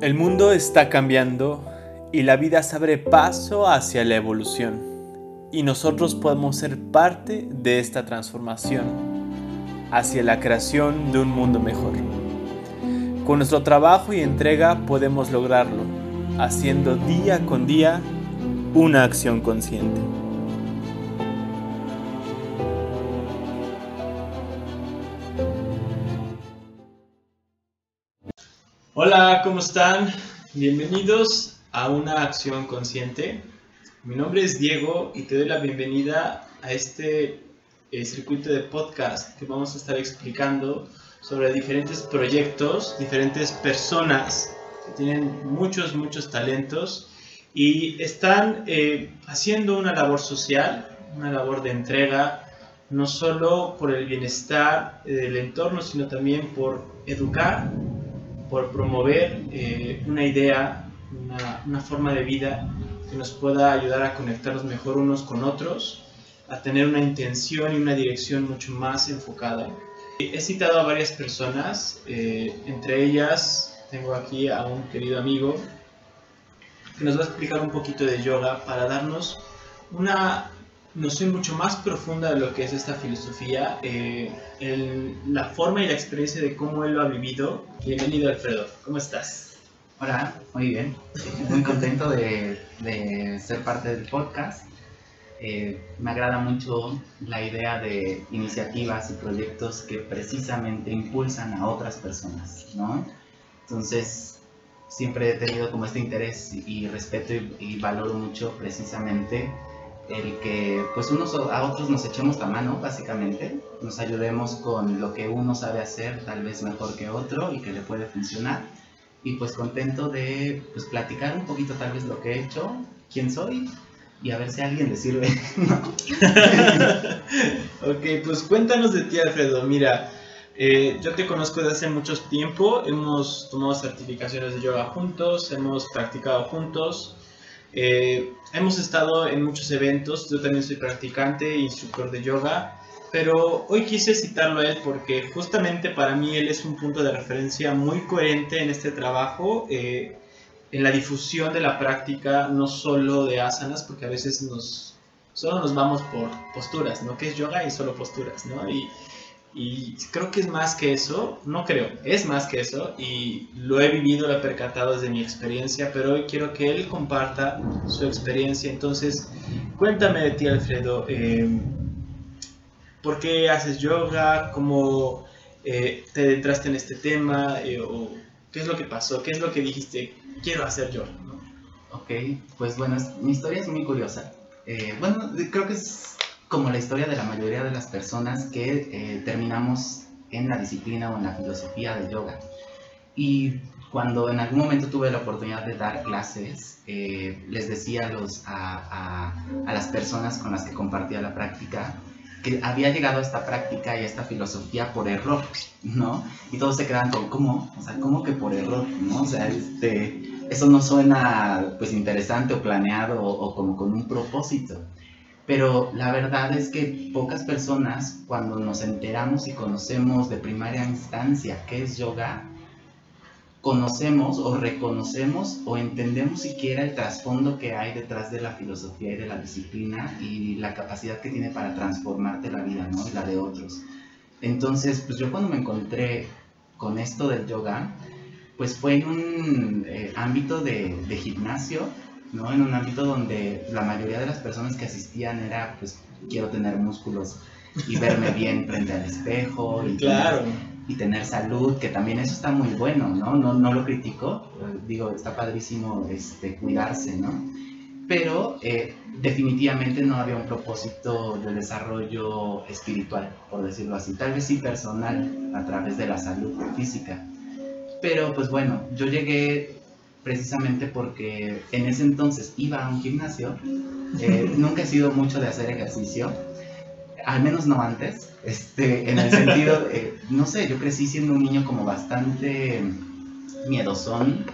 El mundo está cambiando y la vida se abre paso hacia la evolución. Y nosotros podemos ser parte de esta transformación hacia la creación de un mundo mejor. Con nuestro trabajo y entrega podemos lograrlo, haciendo día con día una acción consciente. ¿Cómo están? Bienvenidos a una acción consciente. Mi nombre es Diego y te doy la bienvenida a este eh, circuito de podcast que vamos a estar explicando sobre diferentes proyectos, diferentes personas que tienen muchos, muchos talentos y están eh, haciendo una labor social, una labor de entrega, no solo por el bienestar eh, del entorno, sino también por educar por promover eh, una idea, una, una, forma de vida que nos pueda ayudar a conectarnos mejor unos con otros, a tener una intención y una dirección mucho más enfocada. He citado a varias personas, eh, entre ellas tengo aquí a un querido amigo que nos va a explicar un poquito de yoga para darnos una noción mucho más profunda de lo que es esta filosofía, eh, la forma y la experiencia de cómo él lo ha vivido. Bienvenido, Alfredo. ¿Cómo estás? Hola, muy bien. Muy contento de, ser parte del podcast. Eh, me agrada mucho la idea de iniciativas y proyectos que precisamente impulsan a otras personas, ¿no? Entonces, siempre he tenido como este interés y respeto y, y valoro mucho precisamente el que pues unos a otros nos echemos la mano, básicamente, nos ayudemos con lo que uno sabe hacer, tal vez mejor que otro y que le puede funcionar. Y pues contento de pues, platicar un poquito tal vez lo que he hecho, quién soy y a ver si alguien le sirve. ok, pues cuéntanos de ti, Alfredo. Mira, eh, yo te conozco desde hace mucho tiempo, hemos tomado certificaciones de yoga juntos, hemos practicado juntos. Eh, hemos estado en muchos eventos, yo también soy practicante e instructor de yoga, pero hoy quise citarlo a él porque justamente para mí él es un punto de referencia muy coherente en este trabajo, eh, en la difusión de la práctica, no solo de asanas, porque a veces nos, solo nos vamos por posturas, ¿no? Que es yoga y solo posturas, ¿no? Y, y creo que es más que eso, no creo, es más que eso y lo he vivido, lo he percatado desde mi experiencia, pero hoy quiero que él comparta su experiencia. Entonces, cuéntame de ti, Alfredo. Eh, ¿Por qué haces yoga? ¿Cómo eh, te entraste en este tema? Eh, o, ¿Qué es lo que pasó? ¿Qué es lo que dijiste? Quiero hacer yoga. Ok, pues bueno, mi historia es muy curiosa. bueno, creo que es como la historia de la mayoría de las personas que eh, terminamos en la disciplina o en la filosofía de yoga. Y cuando en algún momento tuve la oportunidad de dar clases, eh, les decía a, los, a, a, las personas con las que compartía la práctica que había llegado a esta práctica y a esta filosofía por error, ¿no? Y todos se quedaban con, ¿cómo? O sea, ¿cómo que por error? ¿no? O sea, este, eso no suena pues interesante o planeado o, o como con un propósito. Pero la verdad es que pocas personas, cuando nos enteramos y conocemos de primaria instancia qué es yoga, conocemos o reconocemos o entendemos siquiera el trasfondo que hay detrás de la filosofía y de la disciplina y la capacidad que tiene para transformarte la vida, ¿no? Y la de otros. Entonces, pues yo cuando me encontré con esto del yoga, pues fue en un eh, ámbito de, de gimnasio, ¿no? En un ámbito donde la mayoría de las personas que asistían era, pues, quiero tener músculos y verme bien frente al espejo y, claro. tener, y tener salud, que también eso está muy bueno, ¿no? No, no lo critico, digo, está padrísimo este, cuidarse, ¿no? Pero eh, definitivamente no había un propósito de desarrollo espiritual, por decirlo así, tal vez sí personal, a través de la salud física. Pero pues bueno, yo llegué precisamente porque en ese entonces iba a un gimnasio. Eh, nunca he sido mucho de hacer ejercicio, al menos no antes, este, en el sentido, no sé, yo crecí siendo un niño como bastante miedosón,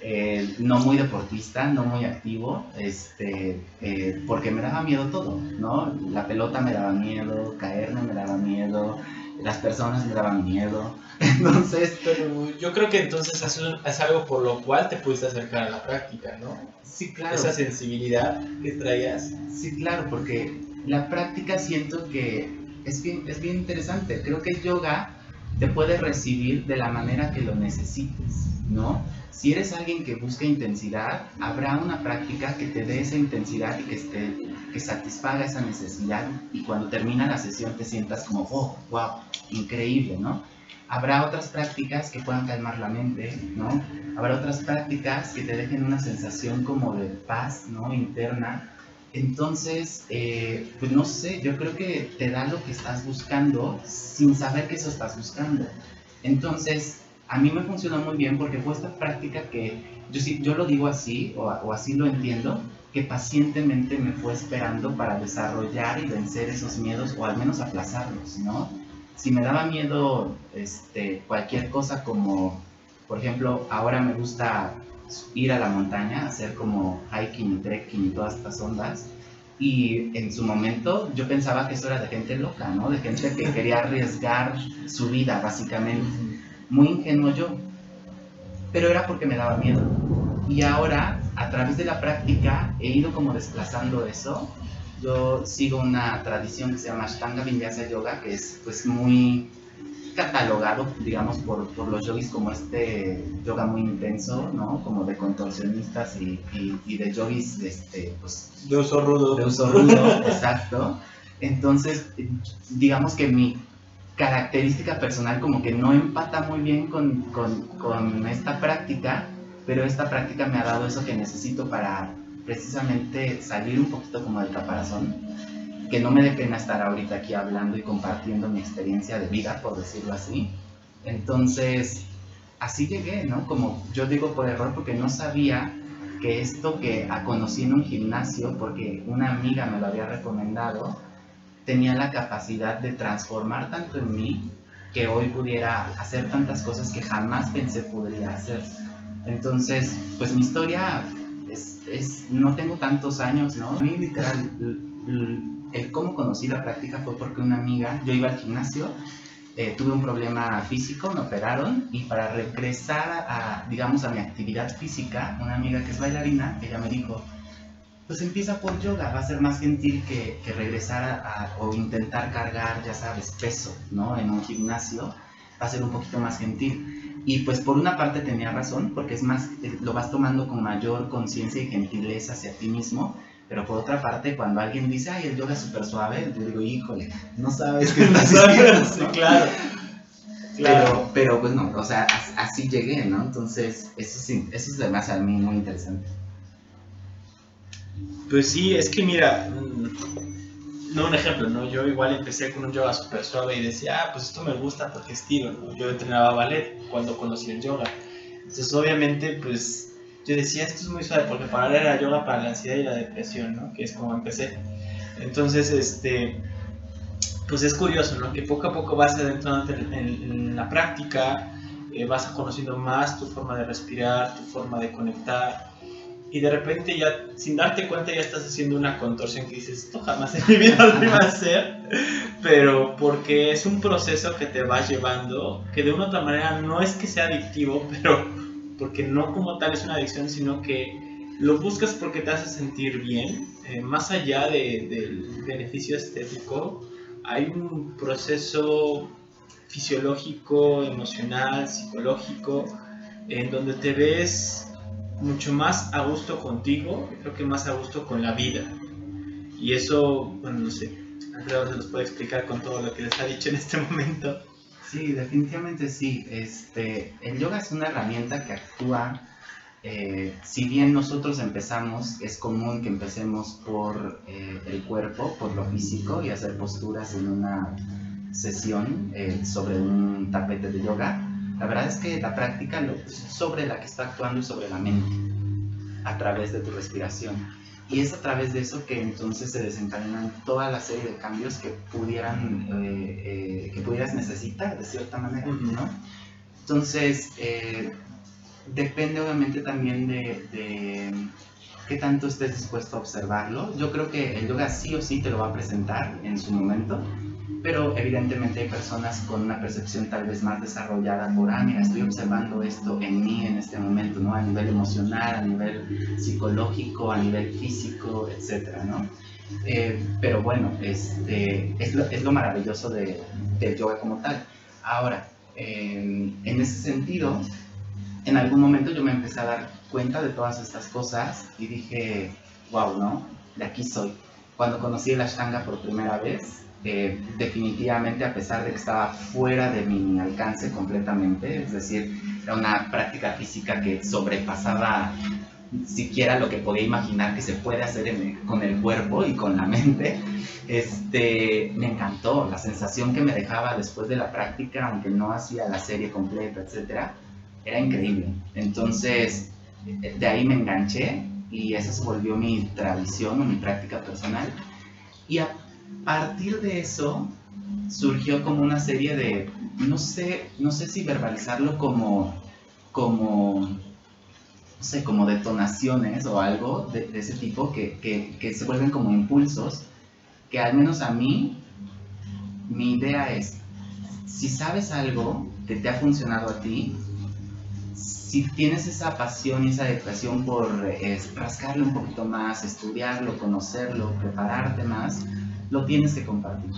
eh, no muy deportista, no muy activo, este, eh, porque me daba miedo todo, ¿no? La pelota me daba miedo, caerme me daba miedo, las personas me daban miedo. Entonces, pero yo creo que entonces es, es, algo por lo cual te pudiste acercar a la práctica, ¿no? Sí, claro. Esa sensibilidad que traías. Sí, claro, porque la práctica siento que es bien, es bien interesante. Creo que el yoga te puede recibir de la manera que lo necesites, ¿no? Si eres alguien que busca intensidad, habrá una práctica que te dé esa intensidad y que, esté, que satisfaga esa necesidad y cuando termina la sesión te sientas como, oh, wow, increíble, ¿no? Habrá otras prácticas que puedan calmar la mente, ¿no? Habrá otras prácticas que te dejen una sensación como de paz, ¿no? Interna. Entonces, eh, pues no sé, yo creo que te da lo que estás buscando sin saber que eso estás buscando. Entonces, a mí me funcionó muy bien porque fue esta práctica que yo, yo lo digo así, o, o, así lo entiendo, que pacientemente me fue esperando para desarrollar y vencer esos miedos, o al menos aplazarlos, ¿no? Si me daba miedo este, cualquier cosa como, por ejemplo, ahora me gusta ir a la montaña, hacer como hiking y trekking y todas estas ondas, y en su momento yo pensaba que eso era de gente loca, ¿no? De gente que quería arriesgar su vida, básicamente muy ingenuo yo, pero era porque me daba miedo. Y ahora, a través de la práctica, he ido como desplazando eso. Yo sigo una tradición que se llama Ashtanga Vinyasa Yoga, que es pues muy catalogado, digamos, por, por los yogis como este yoga muy intenso, ¿no? Como de contorsionistas y, y, de yogis, este, pues... De uso rudo. De uso rudo, exacto. Entonces, digamos que mi característica personal como que no empata muy bien con, con, con, esta práctica, pero esta práctica me ha dado eso que necesito para precisamente salir un poquito como del caparazón, que no me dé pena estar ahorita aquí hablando y compartiendo mi experiencia de vida, por decirlo así. Entonces, así llegué, ¿no? Como yo digo por error porque no sabía que esto que conocí en un gimnasio, porque una amiga me lo había recomendado, tenía la capacidad de transformar tanto en mí que hoy pudiera hacer tantas cosas que jamás pensé podría hacer. Entonces, pues mi historia es, es no tengo tantos años, ¿no? A mí literal, el, cómo conocí la práctica fue porque una amiga, yo iba al gimnasio, eh, tuve un problema físico, me operaron y para regresar a, digamos, a mi actividad física, una amiga que es bailarina, ella me dijo, pues empieza por yoga, va a ser más gentil que, que regresar a, o intentar cargar, ya sabes, peso, ¿no? En un gimnasio, va a ser un poquito más gentil. Y pues por una parte tenía razón, porque es más, eh, lo vas tomando con mayor conciencia y gentileza hacia ti mismo, pero por otra parte, cuando alguien dice, ay, el yoga es súper suave, yo digo, híjole, no sabes qué estás haciendo. sí, claro. Pero, pero pues no, o sea, así llegué, ¿no? Entonces, eso sí, eso es además a mí muy interesante. Pues sí, es que mira, no un ejemplo, ¿no? Yo igual empecé con un yoga súper suave y decía, ah, pues esto me gusta porque es tiro, ¿no? Yo entrenaba ballet cuando conocí el yoga. Entonces, obviamente, pues yo decía, esto es muy suave porque para él era yoga para la ansiedad y la depresión, ¿no? Que es como empecé. Entonces, este, pues es curioso, ¿no? Que poco a poco vas adentrando en, en, la práctica, eh, vas conociendo más tu forma de respirar, tu forma de conectar y de repente ya sin darte cuenta ya estás haciendo una contorsión que dices, esto jamás en mi vida lo iba a hacer, pero porque es un proceso que te va llevando, que de una u otra manera no es que sea adictivo, pero porque no como tal es una adicción, sino que lo buscas porque te hace sentir bien, eh, más allá de, del beneficio estético, hay un proceso fisiológico, emocional, psicológico, en donde te ves mucho más a gusto contigo, creo que más a gusto con la vida. Y eso, bueno, no sé, creo se los puede explicar con todo lo que les ha dicho en este momento. Sí, definitivamente sí. Este, el yoga es una herramienta que actúa, eh, si bien nosotros empezamos, es común que empecemos por eh, el cuerpo, por lo físico y hacer posturas en una sesión eh, sobre un tapete de yoga la verdad es que la práctica lo, sobre la que está actuando es sobre la mente, a través de tu respiración. Y es a través de eso que entonces se desencadenan toda la serie de cambios que pudieran, eh, eh, que pudieras necesitar de cierta manera, ¿no? Entonces, eh, depende obviamente también de, de qué tanto estés dispuesto a observarlo. Yo creo que el yoga sí o sí te lo va a presentar en su momento pero evidentemente hay personas con una percepción tal vez más desarrollada por, ah, mira, estoy observando esto en mí en este momento, ¿no? A nivel emocional, a nivel psicológico, a nivel físico, etcétera, ¿no? Eh, pero bueno, este, es, lo, es lo maravilloso de, del yoga como tal. Ahora, en ese sentido, en algún momento yo me empecé a dar cuenta de todas estas cosas y dije, wow, ¿no? De aquí soy. Cuando conocí el Ashtanga por primera vez, eh, definitivamente a pesar de que estaba fuera de mi alcance completamente, es decir, era una práctica física que sobrepasaba siquiera lo que podía imaginar que se puede hacer con el cuerpo y con la mente, este, me encantó la sensación que me dejaba después de la práctica, aunque no hacía la serie completa, etcétera, era increíble. Entonces, de ahí me enganché y esa se volvió mi tradición o mi práctica personal. Y a partir de eso surgió como una serie de, no sé, no sé si verbalizarlo como, como, no sé, como detonaciones o algo de, ese tipo que, que, se vuelven como impulsos, que al menos a mí, mi idea es, si sabes algo que te ha funcionado a ti, si tienes esa pasión y esa dedicación por rascarlo un poquito más, estudiarlo, conocerlo, prepararte más, lo tienes que compartir.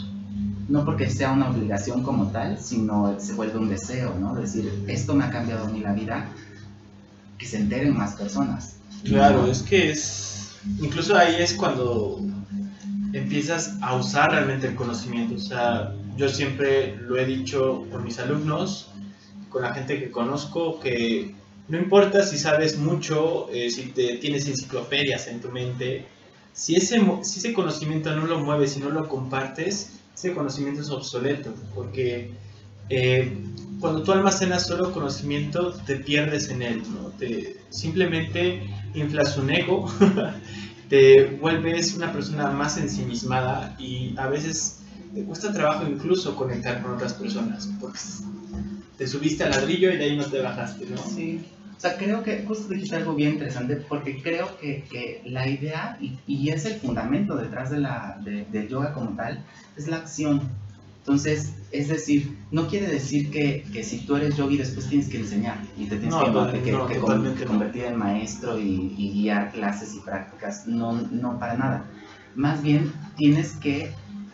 No porque sea una obligación como tal, sino se vuelve un deseo, ¿no? Decir, esto me ha cambiado a mí la vida, que se enteren más personas. Claro, es que es, incluso ahí es cuando empiezas a usar realmente el conocimiento. O sea, yo siempre lo he dicho con mis alumnos, con la gente que conozco, que no importa si sabes mucho, eh, si te, tienes enciclopedias en tu mente, si ese, si ese conocimiento no lo mueves y no lo compartes, ese conocimiento es obsoleto, porque eh, cuando tú almacenas solo conocimiento, te pierdes en él, ¿no? te, simplemente inflas un ego, te vuelves una persona más ensimismada y a veces te cuesta trabajo incluso conectar con otras personas, porque te subiste al ladrillo y de ahí no te bajaste, ¿no? Sí. O sea, creo que justo dijiste algo bien interesante porque creo que, que la idea, y, y, es el fundamento detrás de la, de, yoga como tal, es la acción. Entonces, es decir, no quiere decir que, que, si tú eres yogi después tienes que enseñar y te tienes que, no, que, convertir en maestro y, y, guiar clases y prácticas. No, no para nada. Más bien tienes que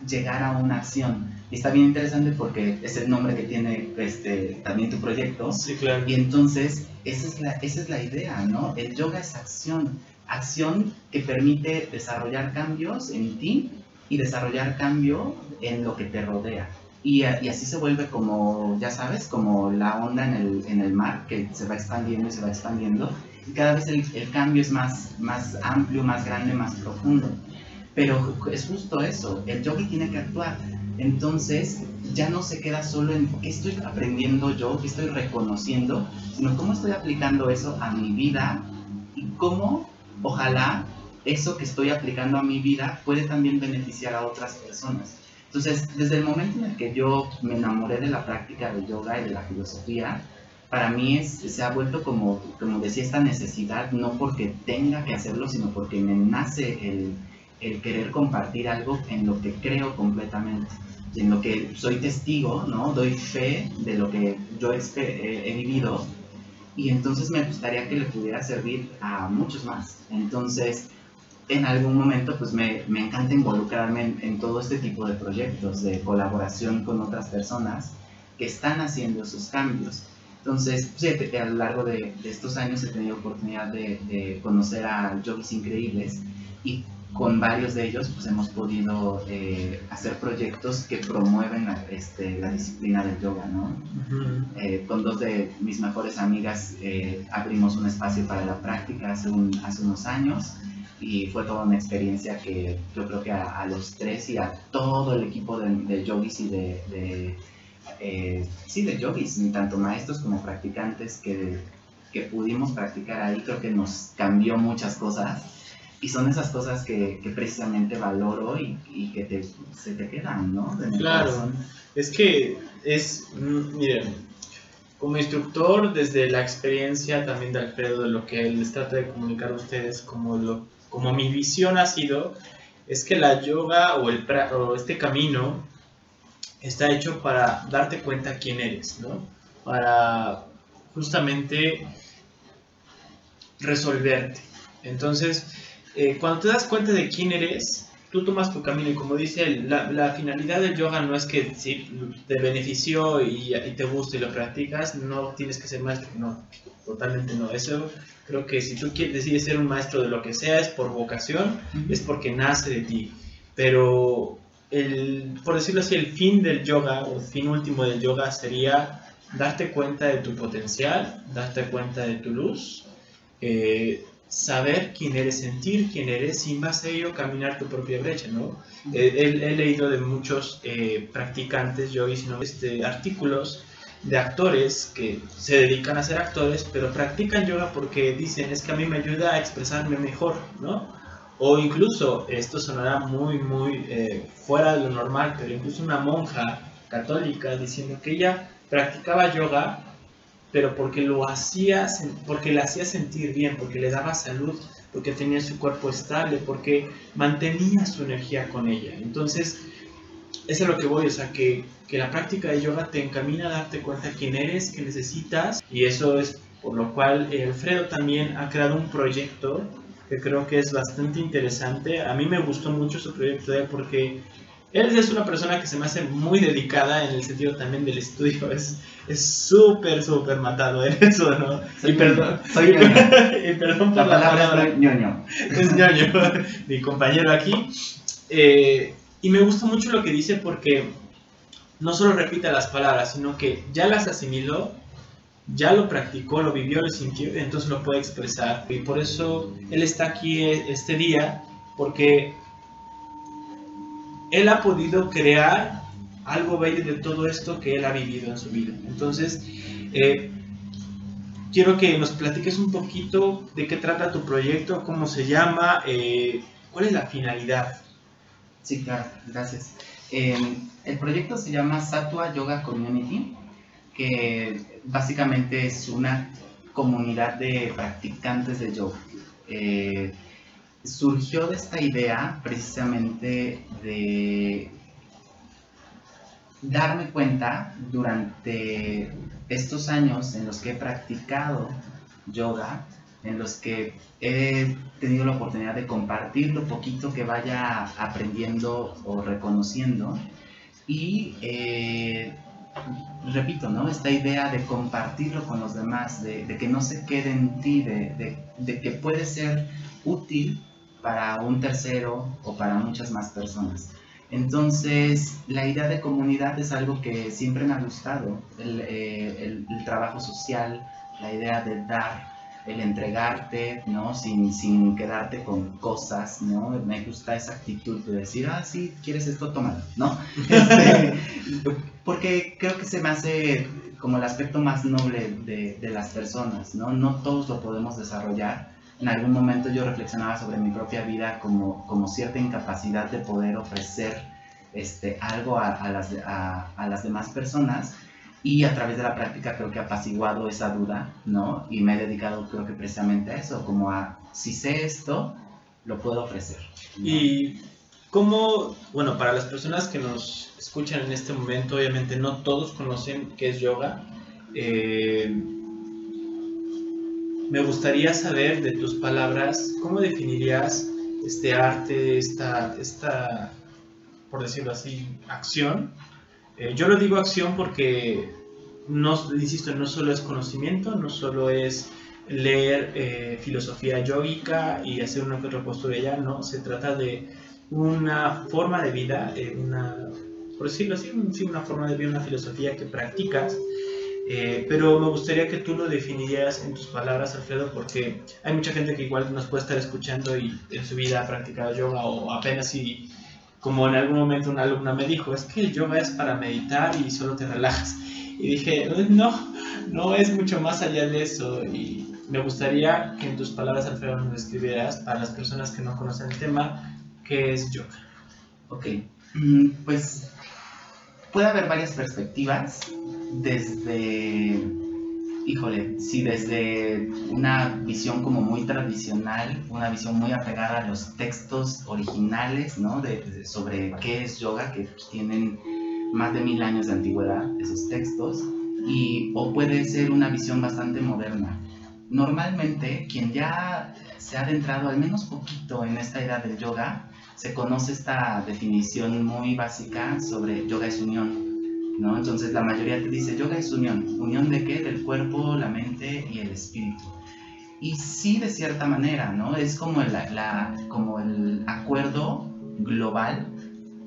llegar a una acción. Y está bien interesante porque es el nombre que tiene este, también tu proyecto. Sí, claro. Y entonces, esa es, la, esa es la idea, ¿no? El yoga es acción. Acción que permite desarrollar cambios en ti y desarrollar cambio en lo que te rodea. Y, y, así se vuelve como, ya sabes, como la onda en el, en el mar que se va expandiendo y se va expandiendo. Y cada vez el, el cambio es más, más amplio, más grande, más profundo. Pero es justo eso, el yogi tiene que actuar. Entonces ya no se queda solo en qué estoy aprendiendo yo, qué estoy reconociendo, sino cómo estoy aplicando eso a mi vida y cómo ojalá eso que estoy aplicando a mi vida puede también beneficiar a otras personas. Entonces, desde el momento en el que yo me enamoré de la práctica de yoga y de la filosofía, para mí es, se ha vuelto como, como decía, esta necesidad, no porque tenga que hacerlo, sino porque me nace el, el querer compartir algo en lo que creo completamente, en lo que soy testigo, ¿no? Doy fe de lo que yo he, vivido y entonces me gustaría que le pudiera servir a muchos más. Entonces, en algún momento, pues me, me encanta involucrarme en, todo este tipo de proyectos de colaboración con otras personas que están haciendo esos cambios. Entonces, pues, a lo largo de, estos años he tenido oportunidad de, conocer a yogis increíbles y con varios de ellos pues hemos podido eh, hacer proyectos que promueven la, este, la disciplina del yoga, ¿no? Eh, con dos de mis mejores amigas eh, abrimos un espacio para la práctica hace, un, hace unos años y fue toda una experiencia que yo creo que a, los tres y a todo el equipo de, de yogis y de, de sí, de yogis, tanto maestros como practicantes que, que pudimos practicar ahí, creo que nos cambió muchas cosas y son esas cosas que, que precisamente valoro y, y que te, se te quedan, ¿no? claro, es que es, mm, miren, como instructor, desde la experiencia también de Alfredo, de lo que él les trata de comunicar a ustedes, como, lo, como mi visión ha sido, es que la yoga o, el, o este camino está hecho para darte cuenta quién eres, ¿no? Para justamente resolverte. Entonces, eh, cuando te das cuenta de quién eres, tú tomas tu camino y como dice, la, la finalidad del yoga no es que si te benefició y, y, te gusta y lo practicas, no tienes que ser maestro, no, totalmente no. Eso creo que si tú quieres, decides ser un maestro de lo que sea, es por vocación, es porque nace de ti. Pero, el, por decirlo así, el fin del yoga o el fin último del yoga sería darte cuenta de tu potencial, darte cuenta de tu luz. Eh, saber quién eres, sentir quién eres y más ello caminar tu propia brecha, ¿no? he, leído de muchos eh, practicantes yogis, ¿no? este, artículos de actores que se dedican a ser actores, pero practican yoga porque dicen es que a mí me ayuda a expresarme mejor, ¿no? O incluso, esto sonará muy, muy eh, fuera de lo normal, pero incluso una monja católica diciendo que ella practicaba yoga pero porque lo hacía, porque le hacía sentir bien, porque le daba salud, porque tenía su cuerpo estable, porque mantenía su energía con ella. Entonces, eso es lo que voy, o sea, que, que la práctica de yoga te encamina a darte cuenta quién eres, qué necesitas, y eso es por lo cual Alfredo también ha creado un proyecto que creo que es bastante interesante. A mí me gustó mucho su proyecto de porque él es una persona que se me hace muy dedicada en el sentido también del estudio. Es súper, súper matado en eso, ¿no? Soy y perdón, soy y perdón por la, palabra. Es ñoño. Es ñoño, mi compañero aquí. Eh, y me gusta mucho lo que dice porque no solo repite las palabras, sino que ya las asimiló, ya lo practicó, lo vivió, lo sintió, entonces lo puede expresar. Y por eso él está aquí este día, porque él ha podido crear algo bello de todo esto que él ha vivido en su vida. Entonces, eh, quiero que nos platiques un poquito de qué trata tu proyecto, cómo se llama, eh, cuál es la finalidad. Sí, claro, gracias. el proyecto se llama Satua Yoga Community, que básicamente es una comunidad de practicantes de yoga. Eh, surgió de esta idea precisamente de darme cuenta durante estos años en los que he practicado yoga, en los que he tenido la oportunidad de compartir lo poquito que vaya aprendiendo o reconociendo y eh, repito, ¿no? Esta idea de compartirlo con los demás, de, que no se quede en ti, de, de que puede ser útil para un tercero o para muchas más personas. Entonces, la idea de comunidad es algo que siempre me ha gustado, el, eh, trabajo social, la idea de dar, el entregarte, ¿no? Sin, sin, quedarte con cosas, ¿no? Me gusta esa actitud de decir, ah, sí, quieres esto, tómalo, ¿no? Este, porque creo que se me hace como el aspecto más noble de, de las personas, ¿no? No todos lo podemos desarrollar, en algún momento yo reflexionaba sobre mi propia vida como, como cierta incapacidad de poder ofrecer este, algo a, las, a, las demás personas y a través de la práctica creo que he apaciguado esa duda, ¿no? Y me he dedicado creo que precisamente a eso, como a, si sé esto, lo puedo ofrecer. Y cómo, bueno, para las personas que nos escuchan en este momento, obviamente no todos conocen qué es yoga. Eh, me gustaría saber de tus palabras, ¿cómo definirías este arte, esta, esta por decirlo así, acción? Eh, yo lo digo acción porque, no, insisto, no solo es conocimiento, no solo es leer eh, filosofía yógica y hacer una que otra postura ya, no, se trata de una forma de vida, eh, una, por decirlo así, una forma de vida, una filosofía que practicas eh, pero me gustaría que tú lo definieras en tus palabras, Alfredo, porque hay mucha gente que igual nos puede estar escuchando y en su vida ha practicado yoga o apenas si, como en algún momento una alumna me dijo, es que el yoga es para meditar y solo te relajas. Y dije, no, no es mucho más allá de eso. Y me gustaría que en tus palabras, Alfredo, nos describieras para las personas que no conocen el tema, qué es yoga. Ok, mm, pues puede haber varias perspectivas desde, híjole, sí, desde una visión como muy tradicional, una visión muy apegada a los textos originales, ¿no? De, sobre qué es yoga, que tienen más de mil años de antigüedad, esos textos, y, o puede ser una visión bastante moderna. Normalmente, quien ya se ha adentrado al menos poquito en esta era del yoga, se conoce esta definición muy básica sobre yoga es unión. ¿No? Entonces la mayoría te dice yoga es unión. ¿Unión de qué? Del cuerpo, la mente y el espíritu. Y sí, de cierta manera, ¿no? Es como el, como el acuerdo global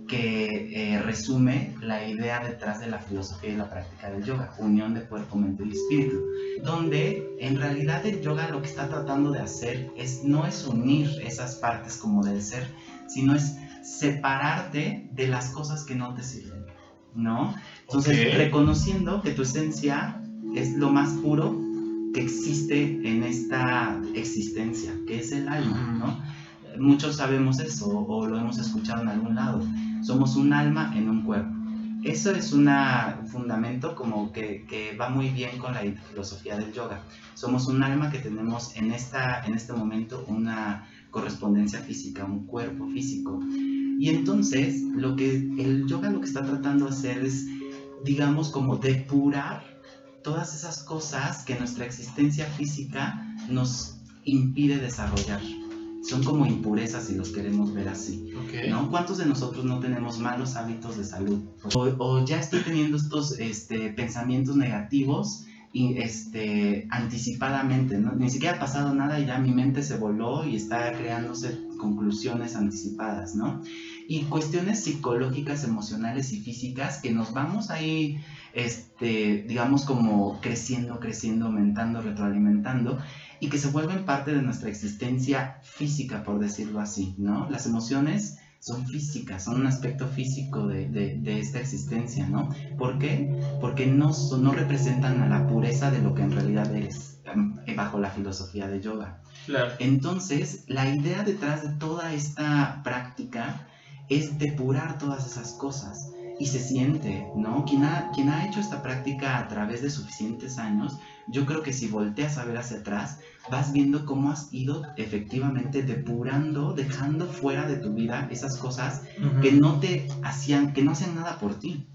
que eh, resume la idea detrás de la filosofía y la práctica del yoga, unión de cuerpo, mente y espíritu, donde en realidad el yoga lo que está tratando de hacer es no es unir esas partes como del ser, sino es separarte de las cosas que no te sirven, ¿no? Entonces, reconociendo que tu esencia es lo más puro que existe en esta existencia, que es el alma, ¿no? Muchos sabemos eso o lo hemos escuchado en algún lado. Somos un alma en un cuerpo. Eso es un fundamento como que, que, va muy bien con la filosofía del yoga. Somos un alma que tenemos en, esta, en este momento una correspondencia física, un cuerpo físico. Y entonces lo que el yoga lo que está tratando de hacer es, digamos, como depurar todas esas cosas que nuestra existencia física nos impide desarrollar son como impurezas si los queremos ver así. ¿no? ¿Cuántos de nosotros no tenemos malos hábitos de salud? O, ya estoy teniendo estos este, pensamientos negativos y, este, anticipadamente, ¿no? ni siquiera ha pasado nada y ya mi mente se voló y está creándose conclusiones anticipadas, ¿no? Y cuestiones psicológicas, emocionales y físicas que nos vamos ahí, este, digamos, como creciendo, creciendo, aumentando, retroalimentando y que se vuelven parte de nuestra existencia física, por decirlo así, ¿no? Las emociones son físicas, son un aspecto físico de, de, esta existencia, ¿no? ¿Por qué? Porque no, no representan a la pureza de lo que en realidad eres, em, bajo la filosofía de yoga. Claro. Entonces, la idea detrás de toda esta práctica es depurar todas esas cosas y se siente, ¿no? Quien ha, quien ha hecho esta práctica a través de suficientes años, yo creo que si volteas a ver hacia atrás, vas viendo cómo has ido efectivamente depurando, dejando fuera de tu vida esas cosas que no te hacían, que no hacían nada por ti,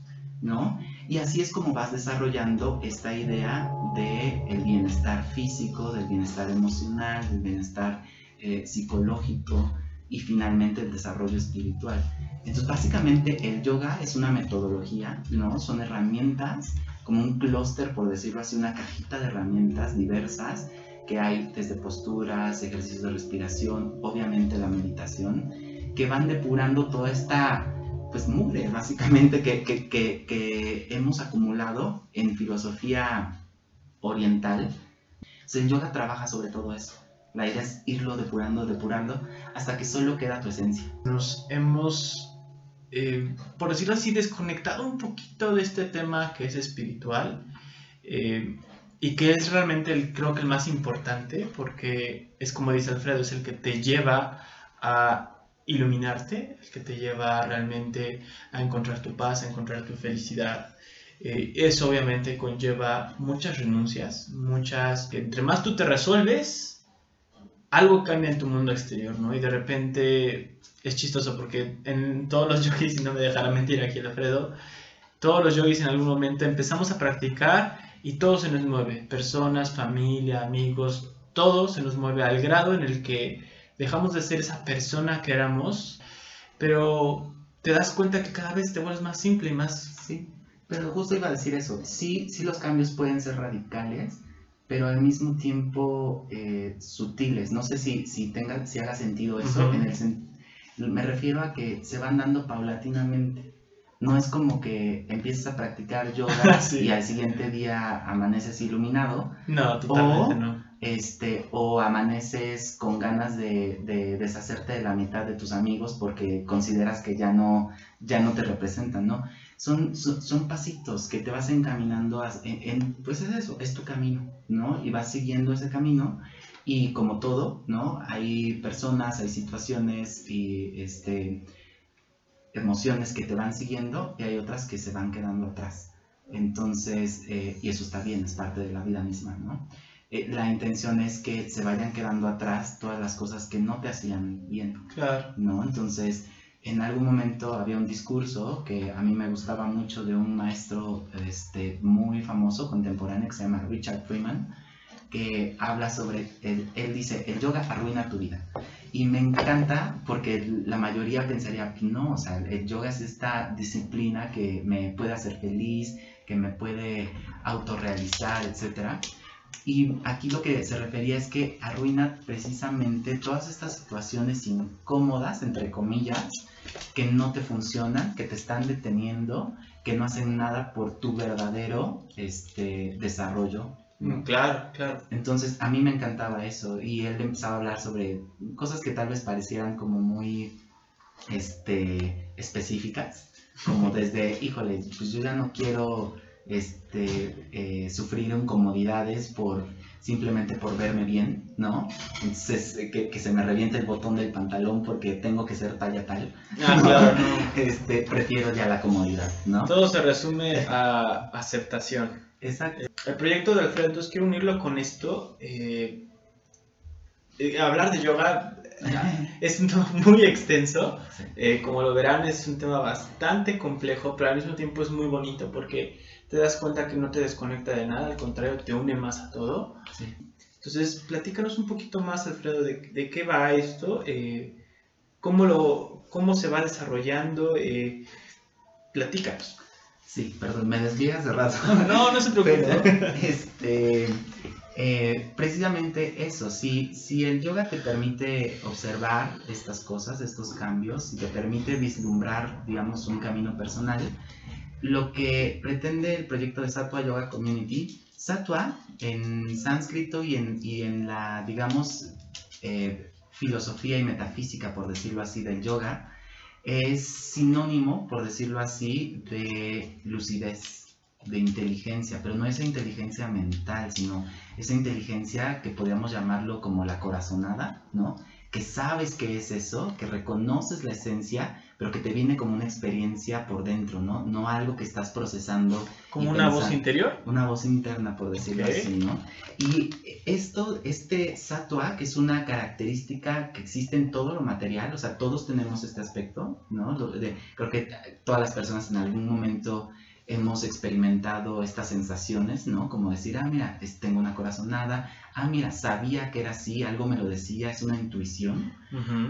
¿no? Y así es como vas desarrollando esta idea de el bienestar físico, del bienestar emocional, del bienestar eh, psicológico y finalmente el desarrollo espiritual. Entonces, básicamente el yoga es una metodología, ¿no? Son herramientas, como un clúster, por decirlo así, una cajita de herramientas diversas que hay desde posturas, ejercicios de respiración, obviamente la meditación, que van depurando toda esta pues mugre básicamente que, que, que, que hemos acumulado en filosofía oriental. el yoga trabaja sobre todo eso. La idea es irlo depurando, depurando, hasta que solo queda tu esencia. Nos hemos, eh, por decirlo así, desconectado un poquito de este tema que es espiritual. Eh, y que es realmente el, creo que el más importante porque es como dice Alfredo, es el que te lleva a iluminarte, el que te lleva realmente a encontrar tu paz, a encontrar tu felicidad. Eh, eso obviamente conlleva muchas renuncias, muchas que entre más tú te resuelves, algo cambia en tu mundo exterior, ¿no? Y de repente es chistoso porque en todos los yogis, y no me dejará mentir aquí Alfredo, todos los yogis en algún momento empezamos a practicar y todo se nos mueve, personas, familia, amigos, todo se nos mueve al grado en el que dejamos de ser esa persona que éramos, pero te das cuenta que cada vez te vuelves más simple y más... Sí, pero justo iba a decir eso, sí, sí los cambios pueden ser radicales, pero al mismo tiempo eh, sutiles, no sé si, si, tenga, si haga sentido eso, en el, me refiero a que se van dando paulatinamente no es como que empieces a practicar yoga y al siguiente día amaneces iluminado. No, totalmente no. Este, o amaneces con ganas de, deshacerte de la mitad de tus amigos porque consideras que ya no, ya no te representan, ¿no? Son, son, pasitos que te vas encaminando, en, pues es eso, es tu camino, ¿no? Y vas siguiendo ese camino y como todo, ¿no? Hay personas, hay situaciones y este emociones que te van siguiendo y hay otras que se van quedando atrás. Entonces, eh, y eso está bien, es parte de la vida misma, ¿no? Eh, la intención es que se vayan quedando atrás todas las cosas que no te hacían bien, claro. ¿no? Entonces, en algún momento había un discurso que a mí me gustaba mucho de un maestro este, muy famoso contemporáneo que se llama Richard Freeman, que habla sobre, él, él dice, el yoga arruina tu vida. Y me encanta porque la mayoría pensaría, no, o sea, el yoga es esta disciplina que me puede hacer feliz, que me puede autorrealizar, etc. Y aquí lo que se refería es que arruina precisamente todas estas situaciones incómodas, entre comillas, que no te funcionan, que te están deteniendo, que no hacen nada por tu verdadero este, desarrollo Mm, claro, claro. Entonces a mí me encantaba eso y él empezaba a hablar sobre cosas que tal vez parecieran como muy este, específicas, como desde, híjole, pues yo ya no quiero este, eh, sufrir incomodidades por simplemente por verme bien, ¿no? Entonces, eh, que, se me reviente el botón del pantalón porque tengo que ser talla tal. Ah, claro, Este, prefiero ya la comodidad, ¿no? Todo se resume a aceptación. Exacto. El proyecto de Alfredo, entonces quiero unirlo con esto. Eh, eh, hablar de yoga es muy extenso. Eh, como lo verán, es un tema bastante complejo, pero al mismo tiempo es muy bonito porque te das cuenta que no te desconecta de nada, al contrario, te une más a todo. Entonces, platícanos un poquito más, Alfredo, de, qué va esto, cómo, lo, cómo se va desarrollando. platícanos. Sí, perdón, me desvié hace rato. No, no se preocupe. este, eh, precisamente eso, si, si el yoga te permite observar estas cosas, estos cambios, y te permite vislumbrar, digamos, un camino personal, lo que pretende el proyecto de Sattva Yoga Community, Sattva en sánscrito y en, la, digamos, eh, filosofía y metafísica, por decirlo así, del yoga, es sinónimo, por decirlo así, de lucidez, de inteligencia, pero no esa inteligencia mental, sino esa inteligencia que podríamos llamarlo como la corazonada, ¿no? Que sabes que es eso, que reconoces la esencia, pero que te viene como una experiencia por dentro, ¿no? No algo que estás procesando. ¿Como una voz interior? Una voz interna, por decirlo así, ¿no? Y esto, este sattva, que es una característica que existe en todo lo material, o sea, todos tenemos este aspecto, ¿no? creo que todas las personas en algún momento hemos experimentado estas sensaciones, ¿no? Como decir, ah, mira, tengo una corazonada, ah, mira, sabía que era así, algo me lo decía, es una intuición,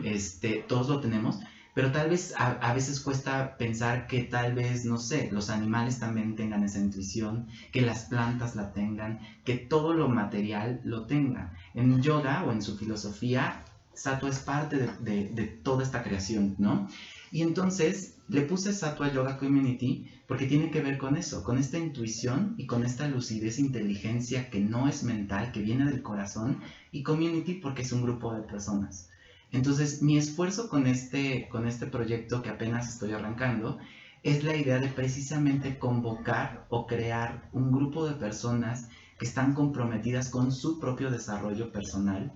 este, todos lo tenemos, pero tal vez a, veces cuesta pensar que tal vez, no sé, los animales también tengan esa intuición, que las plantas la tengan, que todo lo material lo tenga. En yoga o en su filosofía, Sato es parte de, toda esta creación, ¿no? Y entonces le puse Sattva Yoga Community porque tiene que ver con eso, con esta intuición y con esta lucidez, inteligencia que no es mental, que viene del corazón, y Community porque es un grupo de personas. Entonces, mi esfuerzo con este, con este proyecto que apenas estoy arrancando es la idea de precisamente convocar o crear un grupo de personas que están comprometidas con su propio desarrollo personal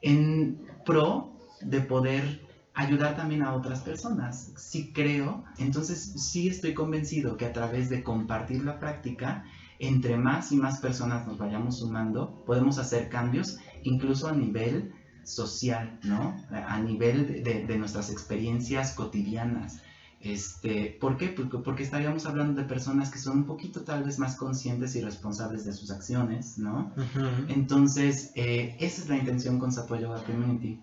en pro de poder ayudar también a otras personas. Sí creo, entonces sí estoy convencido que a través de compartir la práctica, entre más y más personas nos vayamos sumando, podemos hacer cambios incluso a nivel social, ¿no? A nivel de, nuestras experiencias cotidianas. Este, ¿Por qué? Porque, estaríamos hablando de personas que son un poquito tal vez más conscientes y responsables de sus acciones, ¿no? Entonces, eh, esa es la intención con Sato Yoga Community.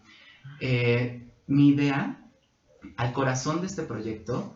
Eh, mi idea, al corazón de este proyecto,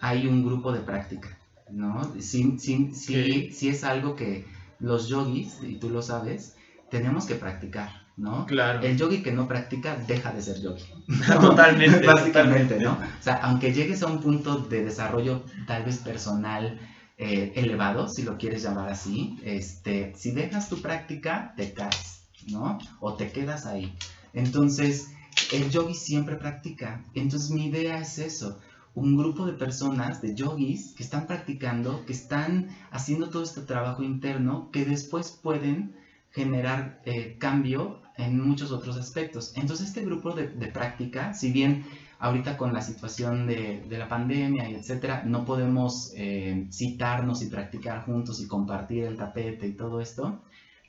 hay un grupo de práctica, ¿no? Sí, sí es algo que los yogis, y tú lo sabes, tenemos que practicar, ¿no? Claro. El yogi que no practica deja de ser yogi. Totalmente. Básicamente, ¿no? O sea, aunque llegues a un punto de desarrollo tal vez personal eh, elevado, si lo quieres llamar así, este, si dejas tu práctica, te caes, ¿no? O te quedas ahí. Entonces, el yogi siempre practica. Entonces, mi idea es eso un grupo de personas, de yogis, que están practicando, que están haciendo todo este trabajo interno, que después pueden generar eh, cambio en muchos otros aspectos. Entonces este grupo de, práctica, si bien ahorita con la situación de, la pandemia y etcétera, no podemos eh, citarnos y practicar juntos y compartir el tapete y todo esto,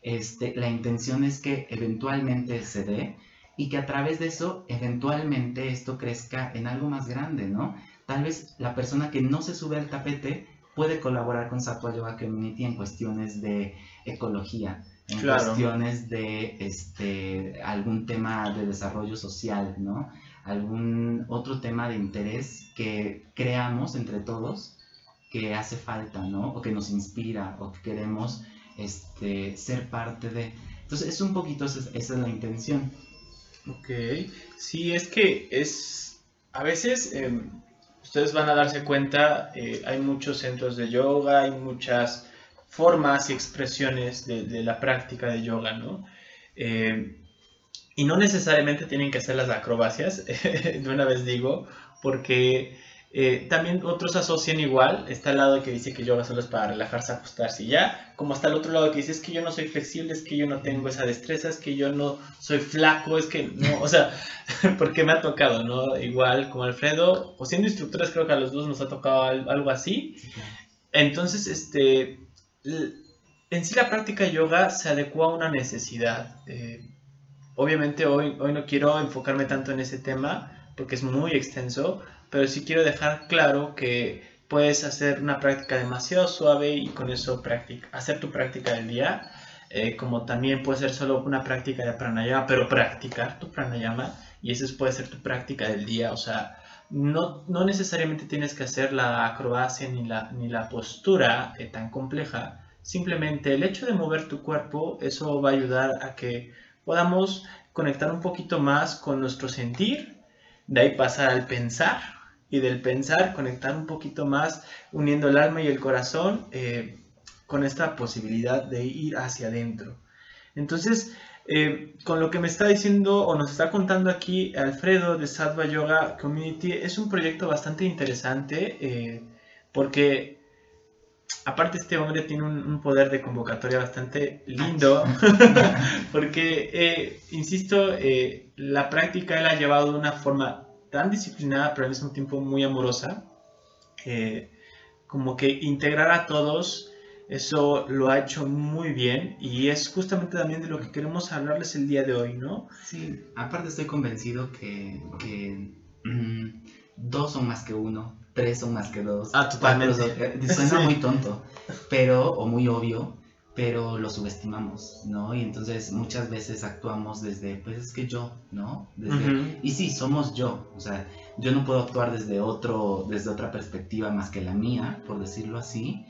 este, la intención es que eventualmente se dé y que a través de eso eventualmente esto crezca en algo más grande, ¿no? Tal vez la persona que no se sube al tapete puede colaborar con Sattva Yoga Community en cuestiones de ecología, en cuestiones de este, algún tema de desarrollo social, ¿no? Algún otro tema de interés que creamos entre todos que hace falta, ¿no? O que nos inspira, o que queremos este, ser parte de. Entonces, es un poquito, esa, es la intención. Ok, sí, es que es, a veces, em, ustedes van a darse cuenta, eh, hay muchos centros de yoga, hay muchas formas y expresiones de, la práctica de yoga, ¿no? Em, y no necesariamente tienen que hacer las acrobacias, de una vez digo, porque eh, también otros asocian igual, está el lado que dice que yoga solo es para relajarse, ajustarse y ya, como está el otro lado que dice es que yo no soy flexible, es que yo no tengo esa destreza, es que yo no soy flaco, es que no, o sea, porque me ha tocado, ¿no? Igual como Alfredo, o siendo instructores creo que a los dos nos ha tocado algo así. Entonces, este, en sí la práctica de yoga se adecua a una necesidad. Eh, obviamente hoy, hoy no quiero enfocarme tanto en ese tema porque es muy extenso, pero sí quiero dejar claro que puedes hacer una práctica demasiado suave y con eso hacer tu práctica del día, eh, como también puede ser solo una práctica de pranayama, pero practicar tu pranayama y esa puede ser tu práctica del día, o sea, no, no necesariamente tienes que hacer la acrobacia ni la, ni la postura eh, tan compleja, simplemente el hecho de mover tu cuerpo, eso va a ayudar a que podamos conectar un poquito más con nuestro sentir, de ahí pasar al pensar, y del pensar, conectar un poquito más, uniendo el alma y el corazón eh, con esta posibilidad de ir hacia adentro. Entonces, eh, con lo que me está diciendo o nos está contando aquí Alfredo de Sattva Yoga Community, es un proyecto bastante interesante eh, porque aparte este hombre tiene un, poder de convocatoria bastante lindo porque, insisto, la práctica él ha llevado de una forma tan disciplinada, pero al mismo tiempo muy amorosa. como que integrar a todos, eso lo ha hecho muy bien y es justamente también de lo que queremos hablarles el día de hoy, ¿no? Sí, aparte estoy convencido que, mm, dos son más que uno, tres son más que dos. Ah, totalmente. Eh, suena muy tonto, pero, o muy obvio, pero lo subestimamos, ¿no? Y entonces muchas veces actuamos desde, pues es que yo, ¿no? Y sí, somos yo, o sea, yo no puedo actuar desde, otro, desde otra perspectiva más que la mía, por decirlo así,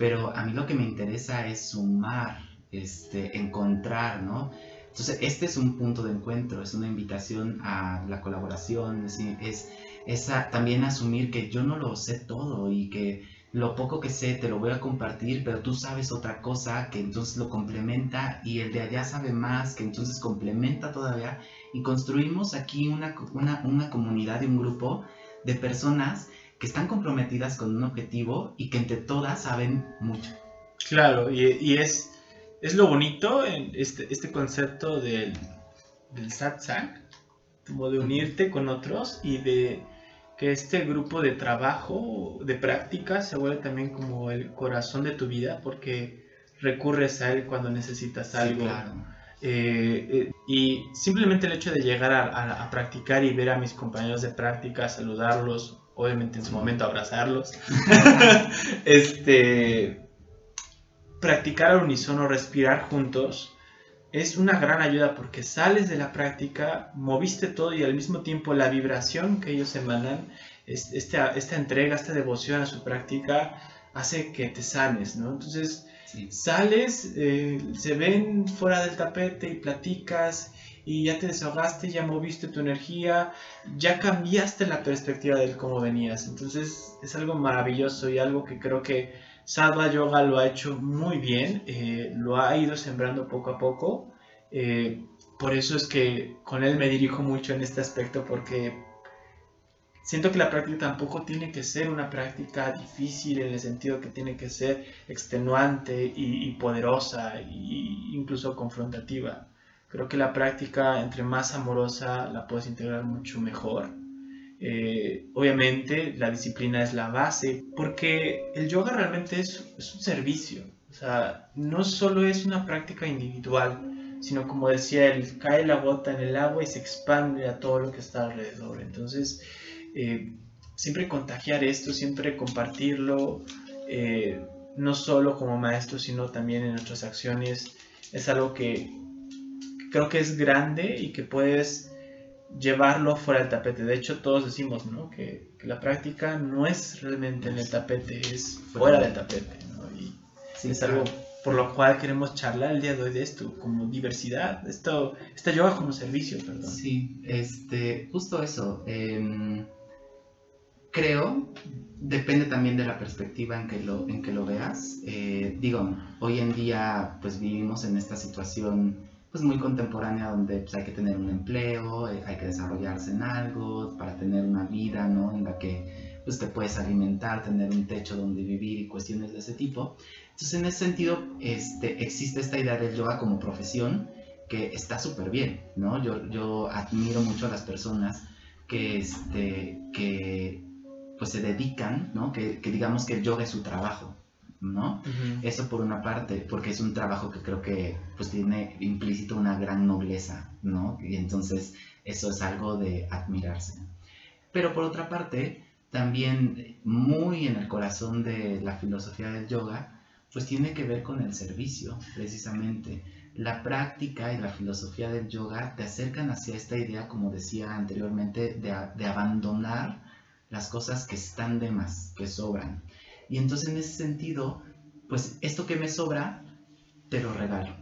pero a mí lo que me interesa es sumar, este, encontrar, ¿no? Entonces, este es un punto de encuentro, es una invitación a la colaboración, es, es, es también asumir que yo no lo sé todo y que lo poco que sé te lo voy a compartir, pero tú sabes otra cosa que entonces lo complementa y el de allá sabe más que entonces complementa todavía y construimos aquí una, una, comunidad y un grupo de personas que están comprometidas con un objetivo y que entre todas saben mucho. Claro, y, es, es lo bonito en este, este concepto del, del satsang, como de unirte con otros y de que este grupo de trabajo, de práctica, se vuelve también como el corazón de tu vida porque recurres a él cuando necesitas algo. Eh, eh, y simplemente el hecho de llegar a, practicar y ver a mis compañeros de práctica, saludarlos, obviamente en su momento abrazarlos, este, practicar al unísono, respirar juntos, es una gran ayuda porque sales de la práctica, moviste todo y al mismo tiempo la vibración que ellos emanan, esta, esta entrega, esta devoción a su práctica, hace que te sanes, ¿no? Entonces, sales, eh, se ven fuera del tapete y platicas y ya te desahogaste, ya moviste tu energía, ya cambiaste la perspectiva de cómo venías. Entonces, es algo maravilloso y algo que creo que Sadva Yoga lo ha hecho muy bien, eh, lo ha ido sembrando poco a poco. Eh, por eso es que con él me dirijo mucho en este aspecto porque siento que la práctica tampoco tiene que ser una práctica difícil en el sentido que tiene que ser extenuante y, poderosa e incluso confrontativa. Creo que la práctica entre más amorosa la puedes integrar mucho mejor eh, obviamente la disciplina es la base, porque el yoga realmente es, un servicio, o sea, no solo es una práctica individual, sino como decía él, cae la gota en el agua y se expande a todo lo que está alrededor. Entonces, eh, siempre contagiar esto, siempre compartirlo, eh, no solo como maestro, sino también en nuestras acciones, es algo que creo que es grande y que puedes llevarlo fuera del tapete. De hecho, todos decimos ¿no? que, la práctica no es realmente en el tapete, es fuera del tapete. Y es algo por lo cual queremos charlar el día de hoy de esto, como diversidad, esto, esta yoga como servicio, perdón. Sí, este, justo eso. Em, creo, depende también de la perspectiva en que lo, en que lo veas. Eh, digo, hoy en día pues vivimos en esta situación pues muy contemporánea donde pues, hay que tener un empleo, eh, hay que desarrollarse en algo para tener una vida, ¿no? En la que pues te puedes alimentar, tener un techo donde vivir y cuestiones de ese tipo. Entonces en ese sentido este, existe esta idea del yoga como profesión que está súper bien, ¿no? Yo, yo admiro mucho a las personas que, este, que pues se dedican, ¿no? Que, que digamos que el yoga es su trabajo, ¿no? Eso por una parte, porque es un trabajo que creo que pues tiene implícito una gran nobleza, ¿no? Y entonces eso es algo de admirarse. Pero por otra parte, también muy en el corazón de la filosofía del yoga, pues tiene que ver con el servicio, precisamente. La práctica y la filosofía del yoga te acercan hacia esta idea, como decía anteriormente, de, de abandonar las cosas que están de más, que sobran y entonces en ese sentido, pues esto que me sobra, te lo regalo,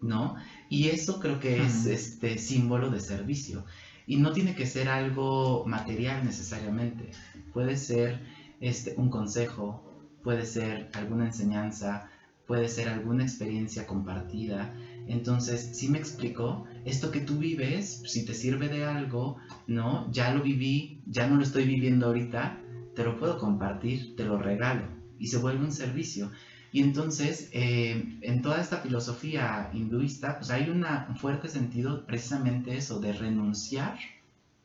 ¿no? Y eso creo que es este símbolo de servicio. Y no tiene que ser algo material necesariamente. Puede ser este, un consejo, puede ser alguna enseñanza, puede ser alguna experiencia compartida. Entonces, si me explico, esto que tú vives, si te sirve de algo, ¿no? Ya lo viví, ya no lo estoy viviendo ahorita, te lo puedo compartir, te lo regalo y se vuelve un servicio. Y entonces, eh, en toda esta filosofía hinduista, pues hay un fuerte sentido precisamente eso, de renunciar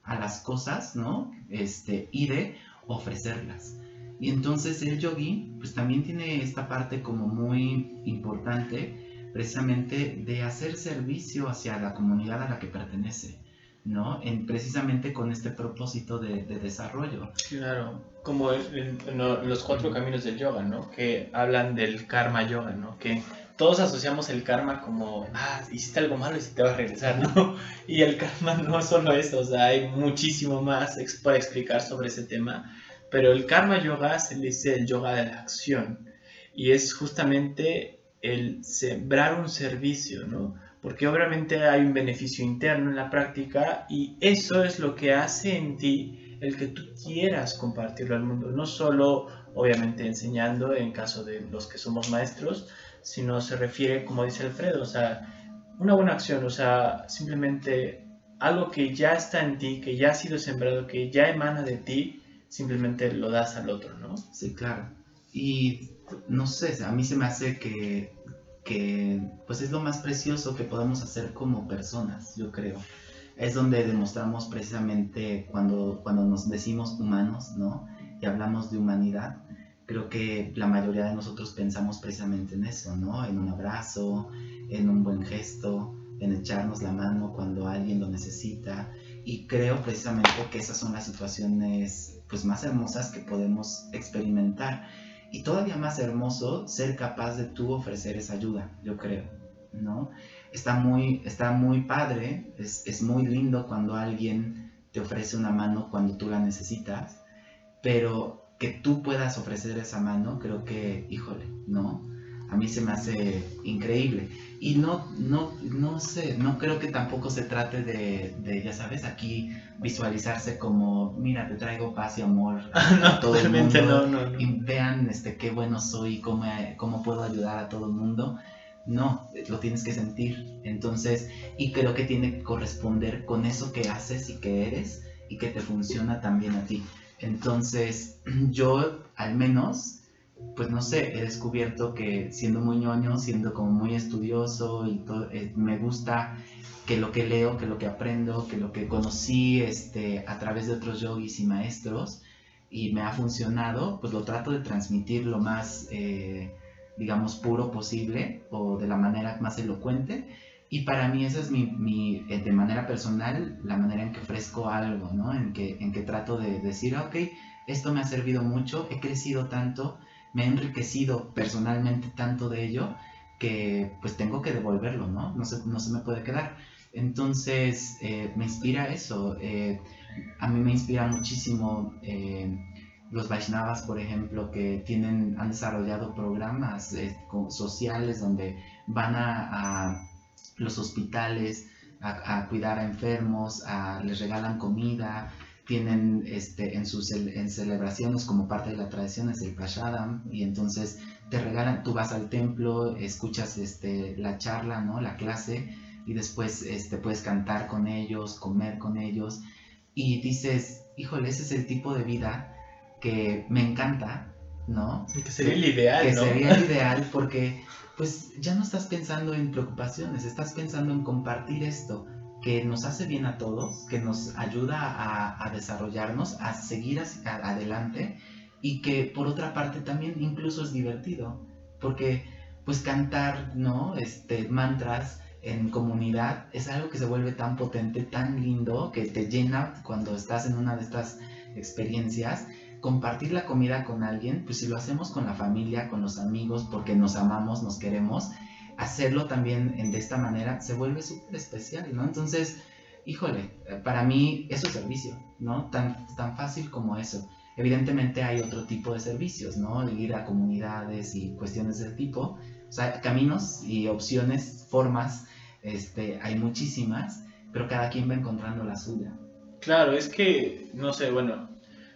a las cosas, ¿no? Este, y de ofrecerlas. Y entonces el yogi, pues también tiene esta parte como muy importante, precisamente de hacer servicio hacia la comunidad a la que pertenece. ¿No? En, precisamente con este propósito de, desarrollo. Claro, como los cuatro caminos del yoga, ¿no? Que hablan del karma yoga, ¿no? Que todos asociamos el karma como, ah, hiciste algo malo y se te va a regresar, ¿no? Y el karma no es solo eso, o sea, hay muchísimo más para explicar sobre ese tema, pero el karma yoga se le dice el yoga de la acción y es justamente el sembrar un servicio, ¿no? Porque obviamente hay un beneficio interno en la práctica y eso es lo que hace en ti el que tú quieras compartirlo al mundo, no solo obviamente enseñando en caso de los que somos maestros, sino se refiere, como dice Alfredo, o sea, una buena acción, o sea, simplemente algo que ya está en ti, que ya ha sido sembrado, que ya emana de ti, simplemente lo das al otro, ¿no? Sí, claro. Y no sé, a mí se me hace que que pues es lo más precioso que podemos hacer como personas, yo creo. Es donde demostramos precisamente cuando, cuando nos decimos humanos, ¿no? Y hablamos de humanidad, creo que la mayoría de nosotros pensamos precisamente en eso, ¿no? En un abrazo, en un buen gesto, en echarnos la mano cuando alguien lo necesita. Y creo precisamente que esas son las situaciones pues más hermosas que podemos experimentar y todavía más hermoso ser capaz de tú ofrecer esa ayuda, yo creo, ¿no? Está muy, está muy padre, es, es muy lindo cuando alguien te ofrece una mano cuando tú la necesitas, pero que tú puedas ofrecer esa mano, creo que, híjole, ¿no? A mí se me hace increíble. Y no, no, no sé, no creo que tampoco se trate de, de, ya sabes, aquí visualizarse como, mira, te traigo paz y amor a todo el mundo. No, no, Y vean este, qué bueno soy, cómo, cómo puedo ayudar a todo el mundo. No, lo tienes que sentir. Entonces, y creo que tiene que corresponder con eso que haces y que eres y que te funciona también a ti. Entonces, yo al menos pues no sé, he descubierto que siendo muy ñoño, siendo como muy estudioso y todo, eh, me gusta que lo que leo, que lo que aprendo, que lo que conocí este, a través de otros yogis y maestros y me ha funcionado, pues lo trato de transmitir lo más, eh, digamos, puro posible o de la manera más elocuente Y para mí esa es mi, mi, eh, de manera personal, la manera en que ofrezco algo, ¿no? En que, en que trato de decir, ok, esto me ha servido mucho, he crecido tanto, me he enriquecido personalmente tanto de ello, que pues tengo que devolverlo, ¿no? No se, no se me puede quedar. Entonces, eh, me inspira eso. Eh, a mí me inspira muchísimo los Vaishnavas, por ejemplo, que tienen, han desarrollado programas sociales donde van a los hospitales a, cuidar a enfermos, les regalan comida, tienen este, en sus en celebraciones como parte de la tradición es el Prashadam y entonces te regalan, tú vas al templo, escuchas este, la charla, ¿no? la clase y después este, puedes cantar con ellos, comer con ellos y dices, híjole, ese es el tipo de vida que me encanta, ¿no? Que sería el ideal, que sería el ideal porque pues ya no estás pensando en preocupaciones, estás pensando en compartir esto que nos hace bien a todos, que nos ayuda a, desarrollarnos, a seguir adelante y que por otra parte también incluso es divertido, porque pues cantar, ¿no? Este, mantras en comunidad es algo que se vuelve tan potente, tan lindo, que te llena cuando estás en una de estas experiencias compartir la comida con alguien, pues si lo hacemos con la familia, con los amigos, porque nos amamos, nos queremos, hacerlo también de esta manera se vuelve súper especial, ¿no? Entonces, híjole, para mí eso es servicio, ¿no? Tan, tan fácil como eso. Evidentemente hay otro tipo de servicios, ¿no? Ir a comunidades y cuestiones de tipo. O sea, caminos y opciones, formas, este, hay muchísimas, pero cada quien va encontrando la suya. Claro, es que, no sé, bueno,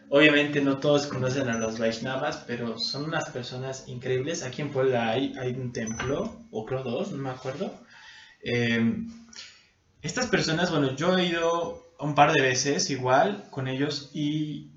Obviamente no todos conocen a los Vaishnavas, pero son unas personas increíbles. Aquí en Puebla hay, hay un templo, o creo dos, no me acuerdo. Eh, estas personas, bueno, yo he ido un par de veces igual con ellos y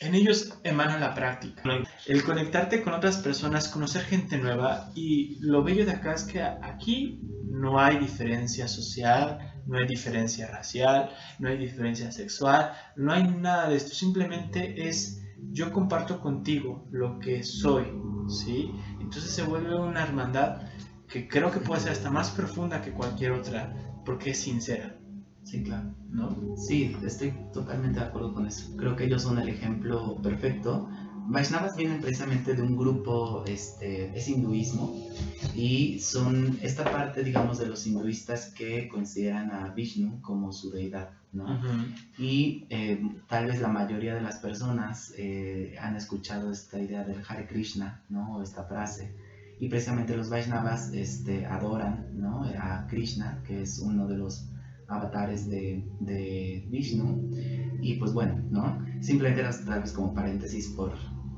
en ellos emana la práctica. El conectarte con otras personas, conocer gente nueva y lo bello de acá es que aquí no hay diferencia social, no hay diferencia racial, no hay diferencia sexual, no hay nada de esto, simplemente es yo comparto contigo lo que soy, ¿sí? Entonces se vuelve una hermandad que creo que puede ser hasta más profunda que cualquier otra, porque es sincera. Sí, claro. ¿No? Sí, estoy totalmente de acuerdo con eso. Creo que ellos son el ejemplo perfecto Vaishnavas vienen precisamente de un grupo, este, es hinduismo, y son esta parte, digamos, de los hinduistas que consideran a Vishnu como su deidad, ¿no? Y eh, tal vez la mayoría de las personas eh, han escuchado esta idea del Hare Krishna, ¿no? O esta frase. Y precisamente los Vaishnavas este, adoran, ¿no? A Krishna, que es uno de los avatares de, de Vishnu. Y pues bueno, ¿no? Simplemente tal vez como paréntesis por,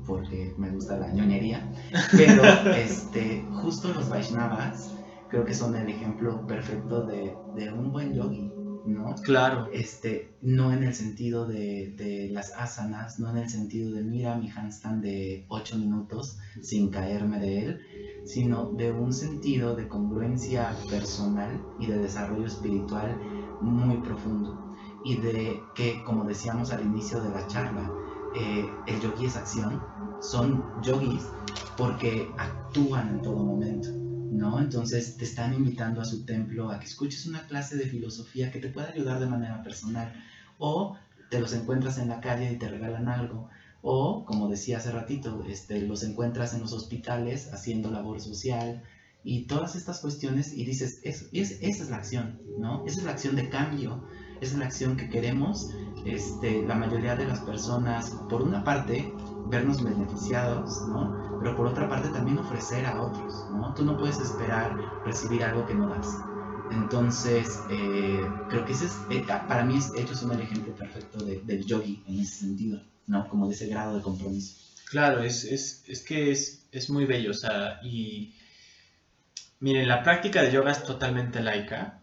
porque me gusta la ñoñería, pero este, justo los Vaishnavas creo que son el ejemplo perfecto de, de un buen yogi, ¿no? Claro. Este, no en el sentido de, de, las asanas, no en el sentido de mira mi handstand de 8 minutos sin caerme de él, sino de un sentido de congruencia personal y de desarrollo espiritual muy profundo. Y de que, como decíamos al inicio de la charla, eh, el yogi es acción, son yogis porque actúan en todo momento, ¿no? Entonces te están invitando a su templo a que escuches una clase de filosofía que te pueda ayudar de manera personal o te los encuentras en la calle y te regalan algo o como decía hace ratito, este, los encuentras en los hospitales haciendo labor social y todas estas cuestiones y dices, es, esa es la acción, ¿no? Esa es la acción de cambio, esa es la acción que queremos este, la mayoría de las personas, por una parte, vernos beneficiados, ¿no? Pero por otra parte también ofrecer a otros, ¿no? Tú no puedes esperar recibir algo que no das. Entonces, eh, creo que ese es, eh, para mí ellos son el ejemplo perfecto de, del yogi en ese sentido, ¿no? Como de ese grado de compromiso. Claro, es, es, es que es, es, muy bello, o sea, y miren, la práctica de yoga es totalmente laica.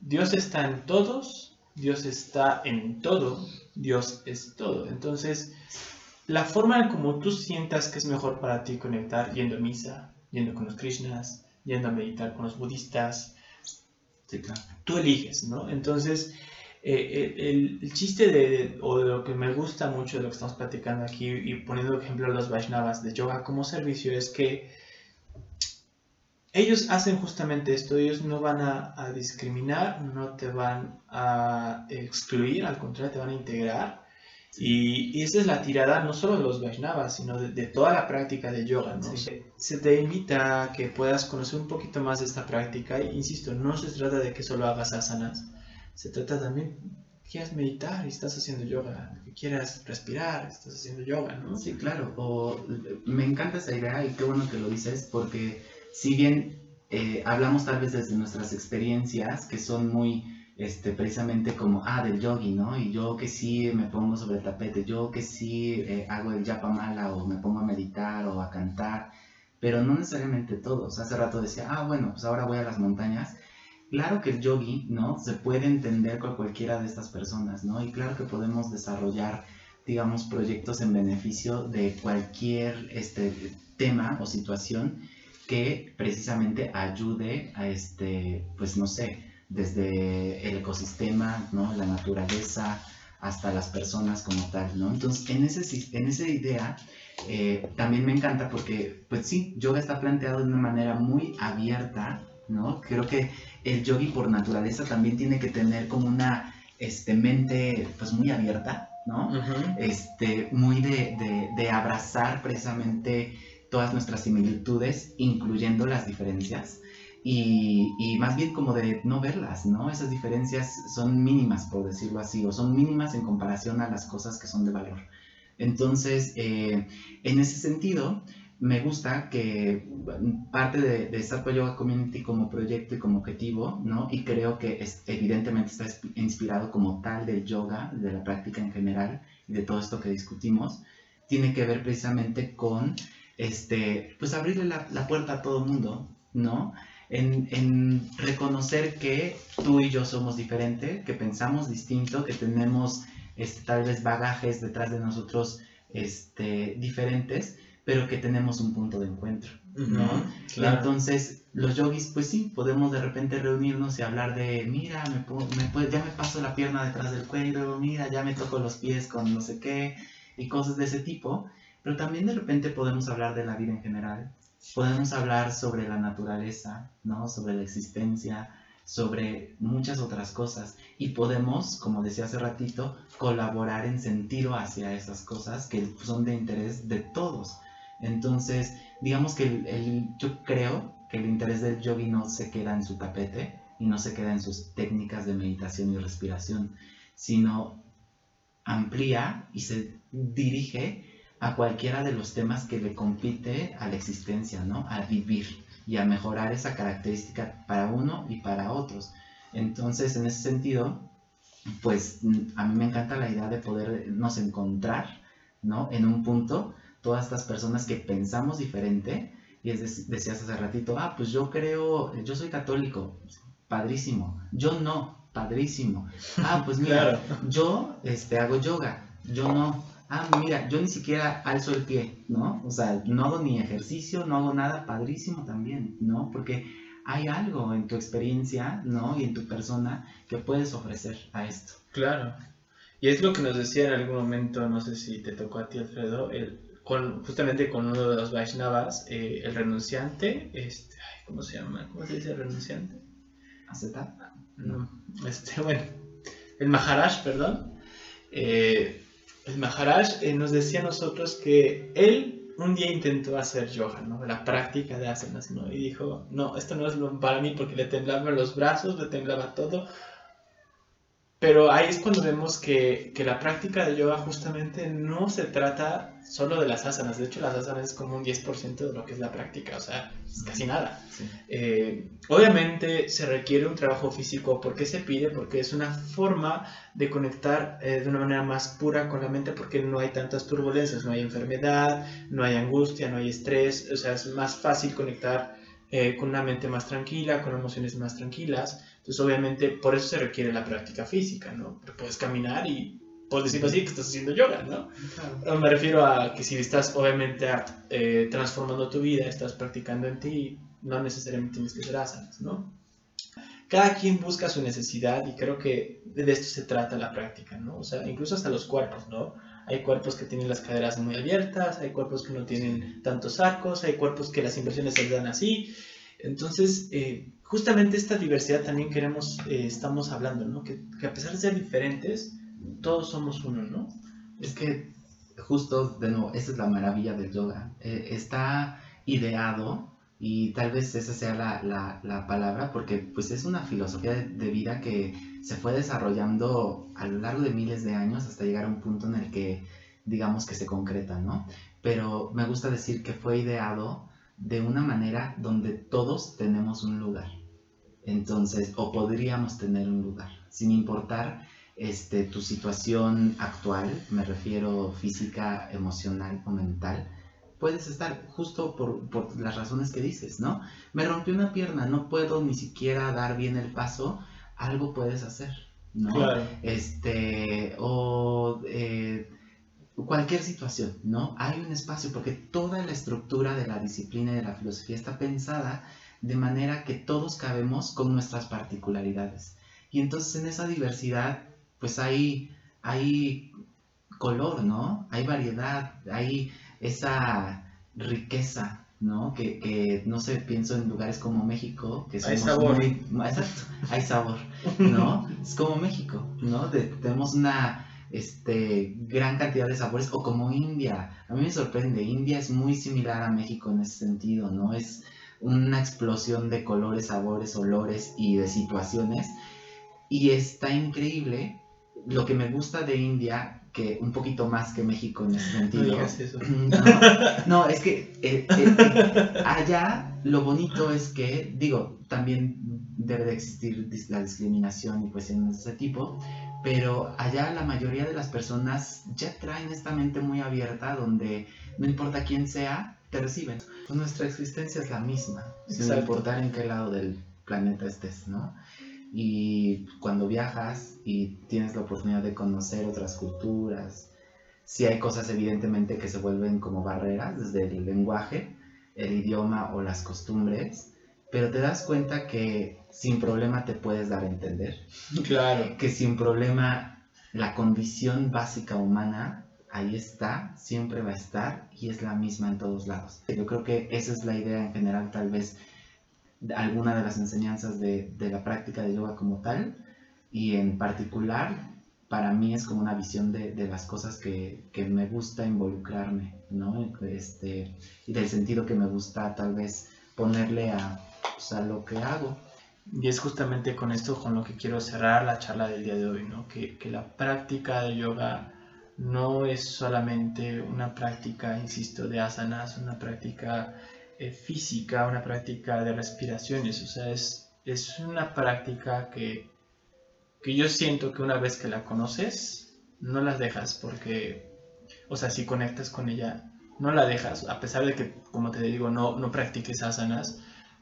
Dios está en todos Dios está en todo, Dios es todo. Entonces, la forma en como tú sientas que es mejor para ti conectar yendo a misa, yendo con los Krishnas, yendo a meditar con los budistas, tú eliges, ¿no? Entonces, eh, eh, el, chiste de, o de lo que me gusta mucho de lo que estamos platicando aquí, y poniendo ejemplo los Vaishnavas de yoga como servicio, es que ellos hacen justamente esto, ellos no van a, discriminar, no te van a excluir, al contrario, te van a integrar. Y, esa es la tirada no solo de los Vaishnavas, sino de, toda la práctica de yoga. ¿no? Se, te invita a que puedas conocer un poquito más de esta práctica. Y, insisto, no se trata de que solo hagas asanas, se trata también quieras meditar y estás haciendo yoga, que quieras respirar, estás haciendo yoga, ¿no? Sí, claro. O, me encanta esa idea y qué bueno que lo dices porque si bien eh, hablamos tal vez desde nuestras experiencias que son muy este, precisamente como, ah, del yogi, ¿no? Y yo que sí me pongo sobre el tapete, yo que sí eh, hago el mala o me pongo a meditar o a cantar, pero no necesariamente todos. Hace rato decía, ah, bueno, pues ahora voy a las montañas. Claro que el yogi, ¿no? Se puede entender con cualquiera de estas personas, ¿no? Y claro que podemos desarrollar, digamos, proyectos en beneficio de cualquier este, tema o situación que precisamente ayude a este, pues no sé, desde el ecosistema, ¿no? La naturaleza, hasta las personas como tal, ¿no? Entonces, en, ese, en esa idea eh, también me encanta porque, pues sí, yoga está planteado de una manera muy abierta, ¿no? Creo que el yogi por naturaleza también tiene que tener como una este, mente, pues muy abierta, ¿no? este, muy de, de, de abrazar precisamente todas nuestras similitudes, incluyendo las diferencias, y, y, más bien como de no verlas, ¿no? Esas diferencias son mínimas, por decirlo así, o son mínimas en comparación a las cosas que son de valor. Entonces, eh, en ese sentido, me gusta que parte de, de Sarpa Yoga Community como proyecto y como objetivo, ¿no? Y creo que es, evidentemente está inspirado como tal del yoga, de la práctica en general y de todo esto que discutimos, tiene que ver precisamente con este, pues abrirle la, puerta a todo el mundo, ¿no? En, reconocer que tú y yo somos diferentes, que pensamos distinto, que tenemos este, tal vez bagajes detrás de nosotros este, diferentes, pero que tenemos un punto de encuentro, ¿no? Entonces, los yogis, pues sí, podemos de repente reunirnos y hablar de, mira, me, me, ya me paso la pierna detrás del cuello, mira, ya me toco los pies con no sé qué, y cosas de ese tipo, pero también de repente podemos hablar de la vida en general, podemos hablar sobre la naturaleza, ¿no? Sobre la existencia, sobre muchas otras cosas y podemos, como decía hace ratito, colaborar en sentido hacia esas cosas que son de interés de todos. Entonces, digamos que el, yo creo que el interés del yogi no se queda en su tapete y no se queda en sus técnicas de meditación y respiración, sino amplía y se dirige a cualquiera de los temas que le compite a la existencia, ¿no? A vivir y a mejorar esa característica para uno y para otros. Entonces, en ese sentido, pues a mí me encanta la idea de podernos encontrar, ¿no? En un punto, todas estas personas que pensamos diferente, y es decías hace ratito, ah, pues yo creo, yo soy católico, padrísimo, yo no, padrísimo, ah, pues mira, yo este, hago yoga, yo no, ah, mira, yo ni siquiera alzo el pie, ¿no? O sea, no hago ni ejercicio, no hago nada, padrísimo también, ¿no? Porque hay algo en tu experiencia, ¿no? Y en tu persona que puedes ofrecer a esto. Claro. Y es lo que nos decía en algún momento, no sé si te tocó a ti, Alfredo, el, con, justamente con uno de los Vaishnavas, eh, el renunciante, este, ¿cómo se llama? ¿Cómo se dice renunciante? ¿Azeta? No, este, bueno, el Maharaj, perdón. Eh, el Maharaj eh, nos decía a nosotros que él un día intentó hacer yoga, ¿no? La práctica de asanas, ¿no? Y dijo, no, esto no es para mí porque le temblaban los brazos, le temblaba todo. Pero ahí es cuando vemos que, que, la práctica de yoga justamente no se trata solo de las asanas. De hecho, las asanas es como un 10% de lo que es la práctica, o sea, es casi nada. Eh, obviamente se requiere un trabajo físico. ¿Por qué se pide? Porque es una forma de conectar eh, de una manera más pura con la mente porque no hay tantas turbulencias, no hay enfermedad, no hay angustia, no hay estrés. O sea, es más fácil conectar eh, con una mente más tranquila, con emociones más tranquilas. Entonces, obviamente, por eso se requiere la práctica física, ¿no? Porque puedes caminar y puedes decirlo así, que estás haciendo yoga, ¿no? Me refiero a que si estás, obviamente, eh, transformando tu vida, estás practicando en ti, no necesariamente tienes que hacer asanas, ¿no? Cada quien busca su necesidad y creo que de esto se trata la práctica, ¿no? O sea, incluso hasta los cuerpos, ¿no? Hay cuerpos que tienen las caderas muy abiertas, hay cuerpos que no tienen tantos arcos, hay cuerpos que las inversiones se dan así. Entonces, eh, justamente esta diversidad también queremos, eh, estamos hablando, ¿no? Que, que, a pesar de ser diferentes, todos somos uno, ¿no? Es que justo, de nuevo, esa es la maravilla del yoga. Eh, está ideado, y tal vez esa sea la, la, la, palabra, porque pues es una filosofía de, de, vida que se fue desarrollando a lo largo de miles de años hasta llegar a un punto en el que digamos que se concreta, ¿no? Pero me gusta decir que fue ideado de una manera donde todos tenemos un lugar. Entonces, o podríamos tener un lugar, sin importar este, tu situación actual, me refiero física, emocional o mental, puedes estar justo por, por, las razones que dices, ¿no? Me rompió una pierna, no puedo ni siquiera dar bien el paso, algo puedes hacer, ¿no? Claro. Este, o eh, cualquier situación, ¿no? Hay un espacio porque toda la estructura de la disciplina y de la filosofía está pensada de manera que todos cabemos con nuestras particularidades. Y entonces en esa diversidad, pues hay, hay color, ¿no? Hay variedad, hay esa riqueza, ¿no? Que, que, no sé, pienso en lugares como México, que hay sabor. Muy, exacto, hay sabor, ¿no? es como México, ¿no? De, tenemos una este, gran cantidad de sabores, o como India, a mí me sorprende, India es muy similar a México en ese sentido, ¿no? Es una explosión de colores, sabores, olores y de situaciones, y está increíble. Lo que me gusta de India que un poquito más que México en ese sentido. No, eso. no, no es que eh, eh, allá lo bonito es que, digo, también debe de existir la discriminación y cuestiones de ese tipo, pero allá la mayoría de las personas ya traen esta mente muy abierta donde no importa quién sea, te reciben. Nuestra existencia es la misma, sin Exacto. importar en qué lado del planeta estés, ¿no? Y cuando viajas y tienes la oportunidad de conocer otras culturas, sí hay cosas evidentemente que se vuelven como barreras, desde el lenguaje, el idioma o las costumbres, pero te das cuenta que sin problema te puedes dar a entender. Claro. Que sin problema la condición básica humana ahí está, siempre va a estar y es la misma en todos lados. Yo creo que esa es la idea en general tal vez alguna de las enseñanzas de, de, la práctica de yoga como tal y en particular para mí es como una visión de, de las cosas que, que, me gusta involucrarme, ¿no? Este, y del sentido que me gusta tal vez ponerle a, pues, a lo que hago. Y es justamente con esto con lo que quiero cerrar la charla del día de hoy, ¿no? Que, que la práctica de yoga no es solamente una práctica, insisto, de asanas, una práctica eh, física, una práctica de respiraciones, o sea, es, es una práctica que, que yo siento que una vez que la conoces, no las dejas porque, o sea, si conectas con ella, no la dejas, a pesar de que, como te digo, no, no practiques asanas,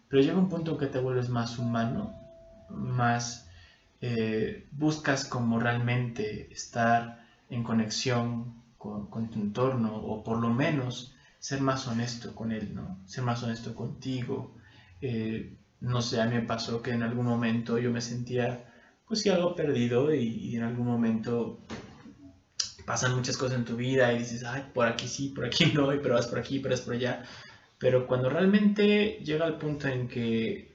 pero llega un punto que te vuelves más humano, más eh, buscas como realmente estar en conexión con, con tu entorno, o por lo menos ser más honesto con él, ¿no? Ser más honesto contigo. Eh, no sé, a mí me pasó que en algún momento yo me sentía, pues sí, algo perdido y, en algún momento pasan muchas cosas en tu vida y dices, ay, por aquí sí, por aquí no, y pero vas por aquí, pero es por allá. Pero cuando realmente llega el punto en que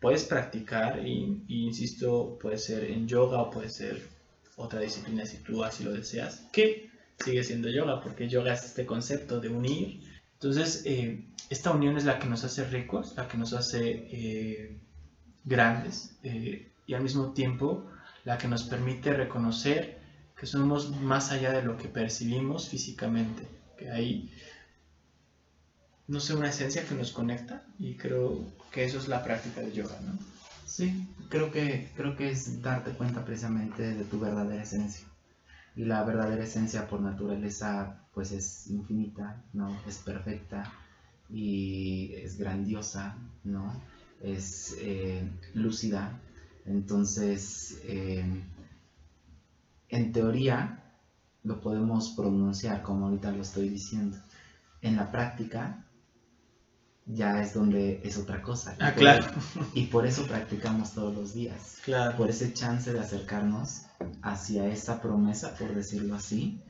puedes practicar, y, y insisto, puede ser en yoga o puede ser otra disciplina si tú así lo deseas, que sigue siendo yoga, porque yoga es este concepto de unir. Entonces, eh, esta unión es la que nos hace ricos, la que nos hace eh, grandes eh, y al mismo tiempo la que nos permite reconocer que somos más allá de lo que percibimos físicamente, que hay, no sé, una esencia que nos conecta y creo que eso es la práctica de yoga, ¿no? Sí, creo que, creo que es darte cuenta precisamente de tu verdadera esencia y la verdadera esencia por naturaleza pues es infinita, ¿no? Es perfecta y es grandiosa, ¿no? Es eh, lúcida. Entonces, eh, en teoría lo podemos pronunciar como ahorita lo estoy diciendo. En la práctica ya es donde es otra cosa. Ah, y claro. Por, y por eso practicamos todos los días. Claro. Por ese chance de acercarnos hacia esa promesa, por decirlo así,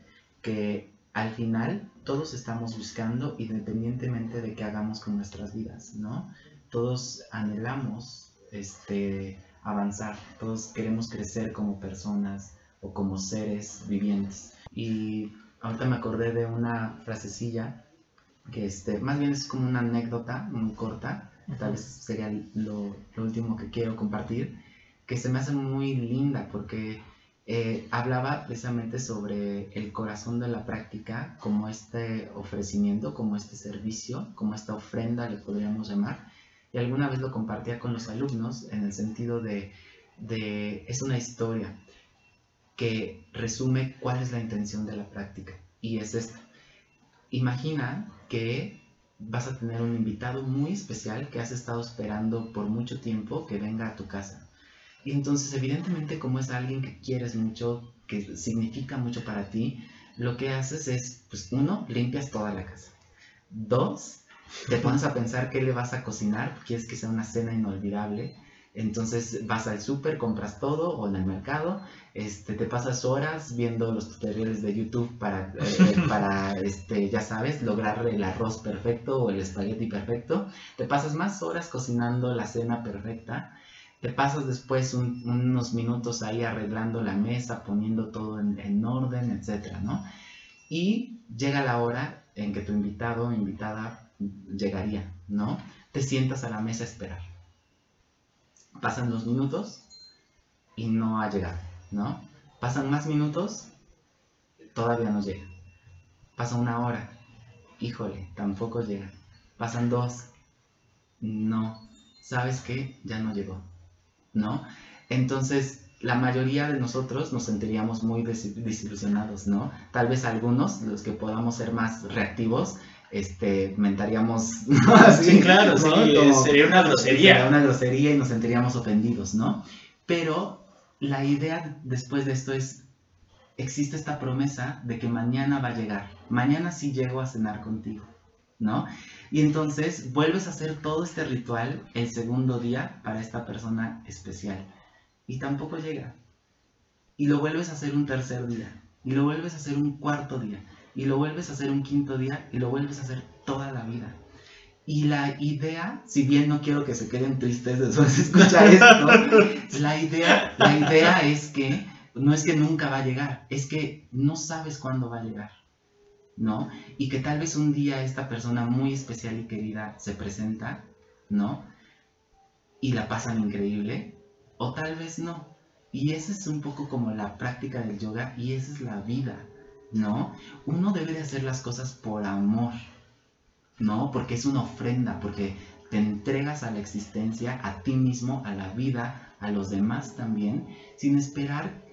que al final todos estamos buscando independientemente de qué hagamos con nuestras vidas, ¿no? todos anhelamos este, avanzar, todos queremos crecer como personas o como seres vivientes. Y ahorita me acordé de una frasecilla que este, más bien es como una anécdota muy corta, tal vez sería lo, lo último que quiero compartir, que se me hace muy linda porque eh, hablaba precisamente sobre el corazón de la práctica como este ofrecimiento, como este servicio, como esta ofrenda le podríamos llamar. Y alguna vez lo compartía con los alumnos en el sentido de, de es una historia que resume cuál es la intención de la práctica. Y es esta. Imagina que vas a tener un invitado muy especial que has estado esperando por mucho tiempo que venga a tu casa. Y entonces, evidentemente, como es alguien que quieres mucho, que significa mucho para ti, lo que haces es, pues, uno, limpias toda la casa. Dos, te pones a pensar qué le vas a cocinar, quieres que sea una cena inolvidable. Entonces vas al súper, compras todo o en el mercado, este, te pasas horas viendo los tutoriales de YouTube para, eh, para este, ya sabes, lograr el arroz perfecto o el espagueti perfecto. Te pasas más horas cocinando la cena perfecta te pasas después unos minutos ahí arreglando la mesa, poniendo todo en, orden, etcétera, ¿no? Y llega la hora en que tu invitado o invitada llegaría, ¿no? Te sientas a la mesa a esperar. Pasan dos minutos y no ha llegado, ¿no? Pasan más minutos, todavía no llega. Pasa una hora, híjole, tampoco llega. Pasan dos, no. ¿Sabes qué? Ya no llegó ¿no? Entonces, la mayoría de nosotros nos sentiríamos muy desilusionados, ¿no? Tal vez algunos, los que podamos ser más reactivos, este, mentaríamos, Sí, claro, sí, sería una grosería. Sería una grosería y nos sentiríamos ofendidos, ¿no? Pero la idea después de esto es, existe esta promesa de que mañana va a llegar, mañana sí llego a cenar contigo, ¿no? Y entonces vuelves a hacer todo este ritual el segundo día para esta persona especial. Y tampoco llega. Y lo vuelves a hacer un tercer día. Y lo vuelves a hacer un cuarto día. Y lo vuelves a hacer un quinto día. Y lo vuelves a hacer toda la vida. Y la idea, si bien no quiero que se queden tristes después de escuchar esto, la idea, la idea es que no es que nunca va a llegar, es que no sabes cuándo va a llegar. ¿No? Y que tal vez un día esta persona muy especial y querida se presenta, ¿no? Y la pasan increíble, o tal vez no. Y esa es un poco como la práctica del yoga y esa es la vida, ¿no? Uno debe de hacer las cosas por amor, ¿no? Porque es una ofrenda, porque te entregas a la existencia, a ti mismo, a la vida, a los demás también, sin esperar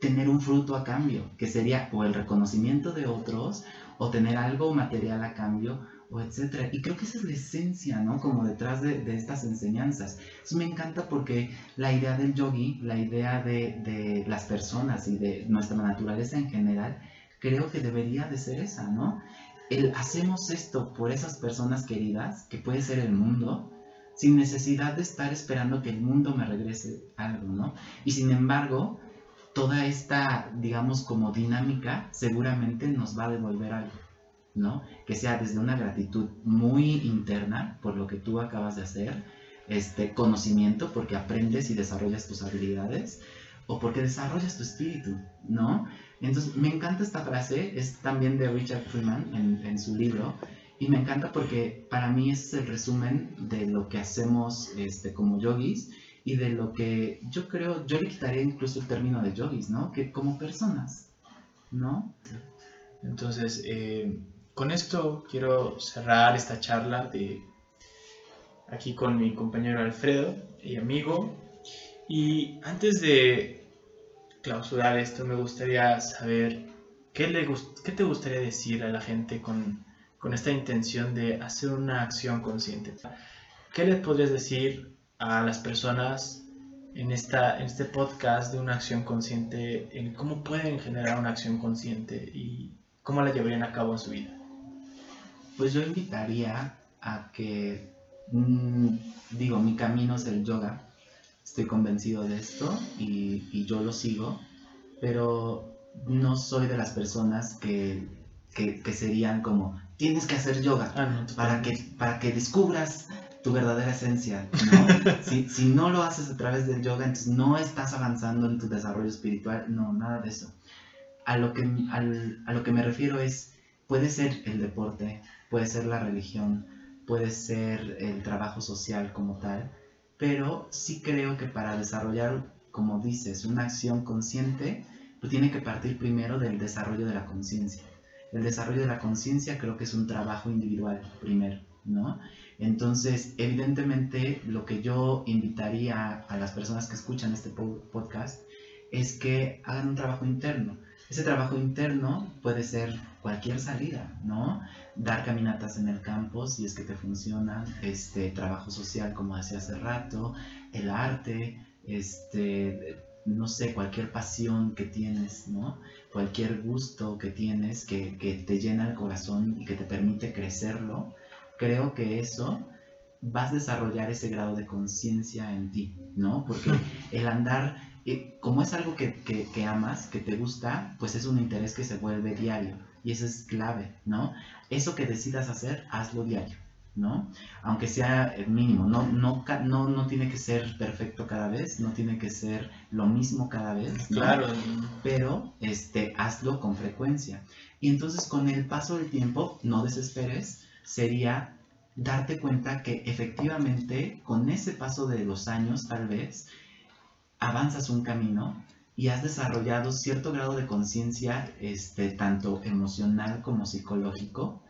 tener un fruto a cambio, que sería o el reconocimiento de otros, o tener algo material a cambio, o etcétera. Y creo que esa es la esencia, ¿no? Como detrás de, estas enseñanzas. Eso me encanta porque la idea del yogi, la idea de, de, las personas y de nuestra naturaleza en general, creo que debería de ser esa, ¿no? El hacemos esto por esas personas queridas, que puede ser el mundo, sin necesidad de estar esperando que el mundo me regrese algo, ¿no? Y sin embargo, toda esta, digamos, como dinámica seguramente nos va a devolver algo, ¿no? Que sea desde una gratitud muy interna por lo que tú acabas de hacer, este conocimiento porque aprendes y desarrollas tus habilidades o porque desarrollas tu espíritu, ¿no? Entonces, me encanta esta frase, es también de Richard Freeman en, su libro, y me encanta porque para mí es el resumen de lo que hacemos este, como yogis y de lo que yo creo, yo le quitaría incluso el término de yogis, ¿no? Que como personas, ¿no? Entonces, eh, con esto quiero cerrar esta charla de aquí con mi compañero Alfredo y amigo. Y antes de clausurar esto, me gustaría saber qué, le qué te gustaría decir a la gente con, con esta intención de hacer una acción consciente. ¿Qué les podrías decir a las personas en, esta, en este podcast de una acción consciente, en cómo pueden generar una acción consciente y cómo la llevarían a cabo en su vida. Pues yo invitaría a que, mm, digo, mi camino es el yoga, estoy convencido de esto y, y yo lo sigo, pero no soy de las personas que, que, serían como, tienes que hacer yoga ah, para, que, para que descubras tu verdadera esencia, ¿no? si, si no lo haces a través del yoga, entonces no estás avanzando en tu desarrollo espiritual, no, nada de eso. A lo que, al, a lo que me refiero es, puede ser el deporte, puede ser la religión, puede ser el trabajo social como tal, pero sí creo que para desarrollar, como dices, una acción consciente, pues tiene que partir primero del desarrollo de la conciencia. El desarrollo de la conciencia creo que es un trabajo individual primero, ¿no? Entonces, evidentemente, lo que yo invitaría a las personas que escuchan este podcast es que hagan un trabajo interno. Ese trabajo interno puede ser cualquier salida, ¿no? Dar caminatas en el campo si es que te funciona, este trabajo social como decía hace rato, el arte, este no sé, cualquier pasión que tienes, ¿no? Cualquier gusto que tienes que, que te llena el corazón y que te permite crecerlo, creo que eso vas a desarrollar ese grado de conciencia en ti, ¿no? Porque el andar, eh, como es algo que, que, amas, que te gusta, pues es un interés que se vuelve diario y eso es clave, ¿no? Eso que decidas hacer, hazlo diario, ¿no? Aunque sea el mínimo, no, no, no, no tiene que ser perfecto cada vez, no tiene que ser lo mismo cada vez, Claro. Pero este, hazlo con frecuencia. Y entonces con el paso del tiempo, no desesperes, sería darte cuenta que efectivamente con ese paso de los años tal vez avanzas un camino y has desarrollado cierto grado de conciencia este, tanto emocional como psicológico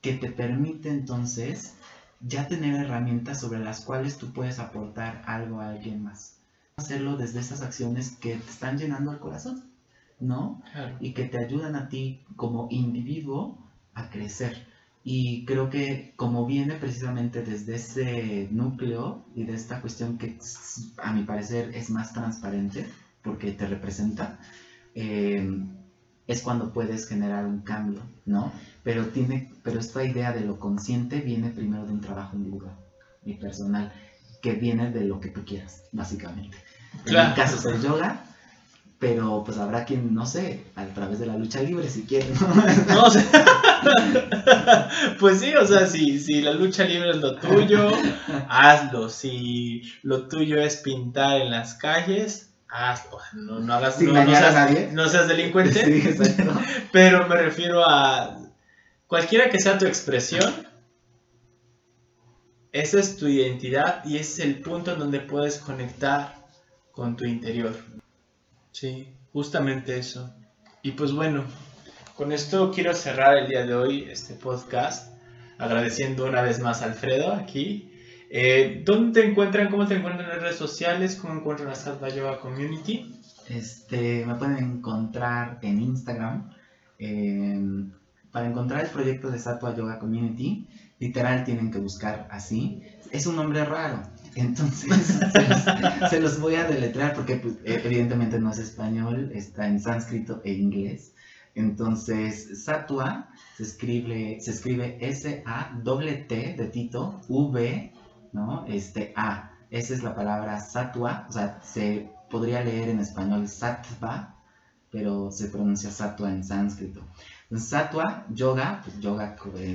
que te permite entonces ya tener herramientas sobre las cuales tú puedes aportar algo a alguien más. Hacerlo desde esas acciones que te están llenando el corazón, ¿no? Y que te ayudan a ti como individuo a crecer. Y creo que como viene precisamente desde ese núcleo y de esta cuestión que a mi parecer es más transparente porque te representa, eh, es cuando puedes generar un cambio, ¿no? Pero, tiene, pero esta idea de lo consciente viene primero de un trabajo individual y personal, que viene de lo que tú quieras, básicamente. En mi caso es el yoga, pero pues habrá quien, no sé, a través de la lucha libre si quiere, ¿no? o sea, pues sí, o sea, si, si la lucha libre es lo tuyo, hazlo. Si lo tuyo es pintar en las calles, hazlo. No, no hagas Sin no, a seas, nadie. no seas delincuente, Sí, exacto. pero me refiero a cualquiera que sea tu expresión. Esa es tu identidad y ese es el punto en donde puedes conectar con tu interior. Sí, justamente eso. Y pues bueno, con esto quiero cerrar el día de hoy este podcast, agradeciendo una vez más a Alfredo aquí. Eh, ¿Dónde te encuentran? ¿Cómo te encuentran en las redes sociales? ¿Cómo encuentran la Sattva Yoga Community? Este, me pueden encontrar en Instagram. eh, para encontrar el proyecto de Sattva Yoga Community, literal tienen que buscar así. Es un nombre raro, entonces se, los, se los voy a deletrear porque pues, evidentemente no es español, está en sánscrito e inglés. Entonces, Sattva se escribe, se escribe S-A-T de Tito, V, ¿no? Este A. Esa es la palabra Sattva, o sea, se podría leer en español Sattva, pero se pronuncia Sattva en sánscrito. Sattva, yoga, pues yoga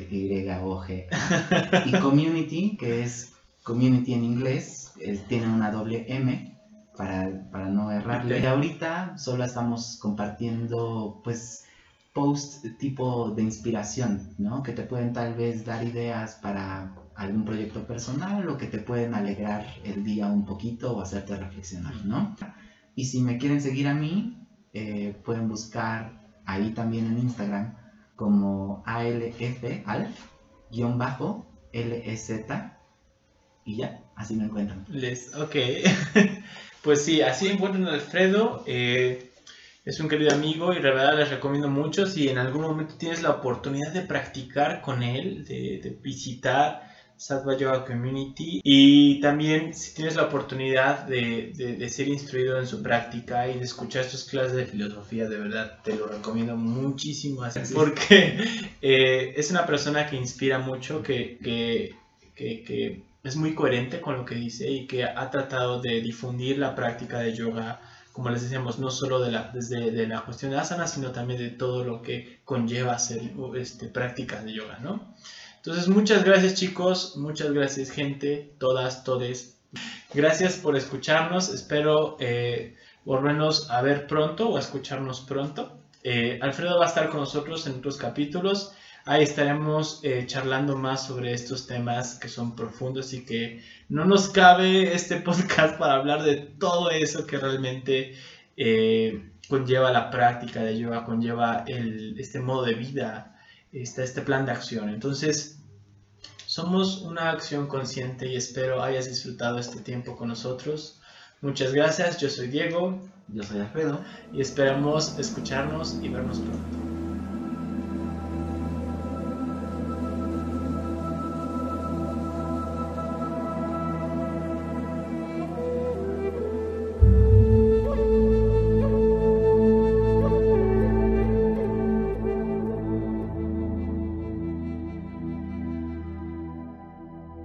Y-O-G. Y community, que es community en inglés, es- tiene una doble M para, para no errarle. Y ahorita solo estamos compartiendo, pues, posts tipo de inspiración, ¿no? Que te pueden tal vez dar ideas para algún proyecto personal o que te pueden alegrar el día un poquito o hacerte reflexionar, ¿no? Y si me quieren seguir a mí, eh, pueden buscar ahí también en Instagram como ALF, ALF, guion bajo, LEZ, y ya, así me encuentran. Les, ok. pues sí, así encuentran a Alfredo. eh, es un querido amigo y de verdad les recomiendo mucho. Si en algún momento tienes la oportunidad de practicar con él, de, de visitar Sattva Yoga Community y también si tienes la oportunidad de, de- de ser instruido en su práctica y de escuchar sus clases de filosofía, de verdad te lo recomiendo muchísimo porque eh, es una persona que inspira mucho, que, que, que- que es muy coherente con lo que dice y que ha tratado de difundir la práctica de yoga, como les decíamos, no solo de la, desde de la cuestión de asana, sino también de todo lo que conlleva hacer este, prácticas de yoga, ¿no? Entonces, muchas gracias chicos, muchas gracias gente, todas, todes. Gracias por escucharnos, espero eh, volvernos a ver pronto o a escucharnos pronto. Eh, Alfredo va a estar con nosotros en otros capítulos. Ahí estaremos eh, charlando más sobre estos temas que son profundos y que no nos cabe este podcast para hablar de todo eso que realmente eh, conlleva la práctica de yoga, conlleva el, este modo de vida, este, este plan de acción. Entonces, somos una acción consciente y espero hayas disfrutado este tiempo con nosotros. Muchas gracias, yo soy Diego. Yo soy Alfredo. Y esperamos escucharnos y vernos pronto.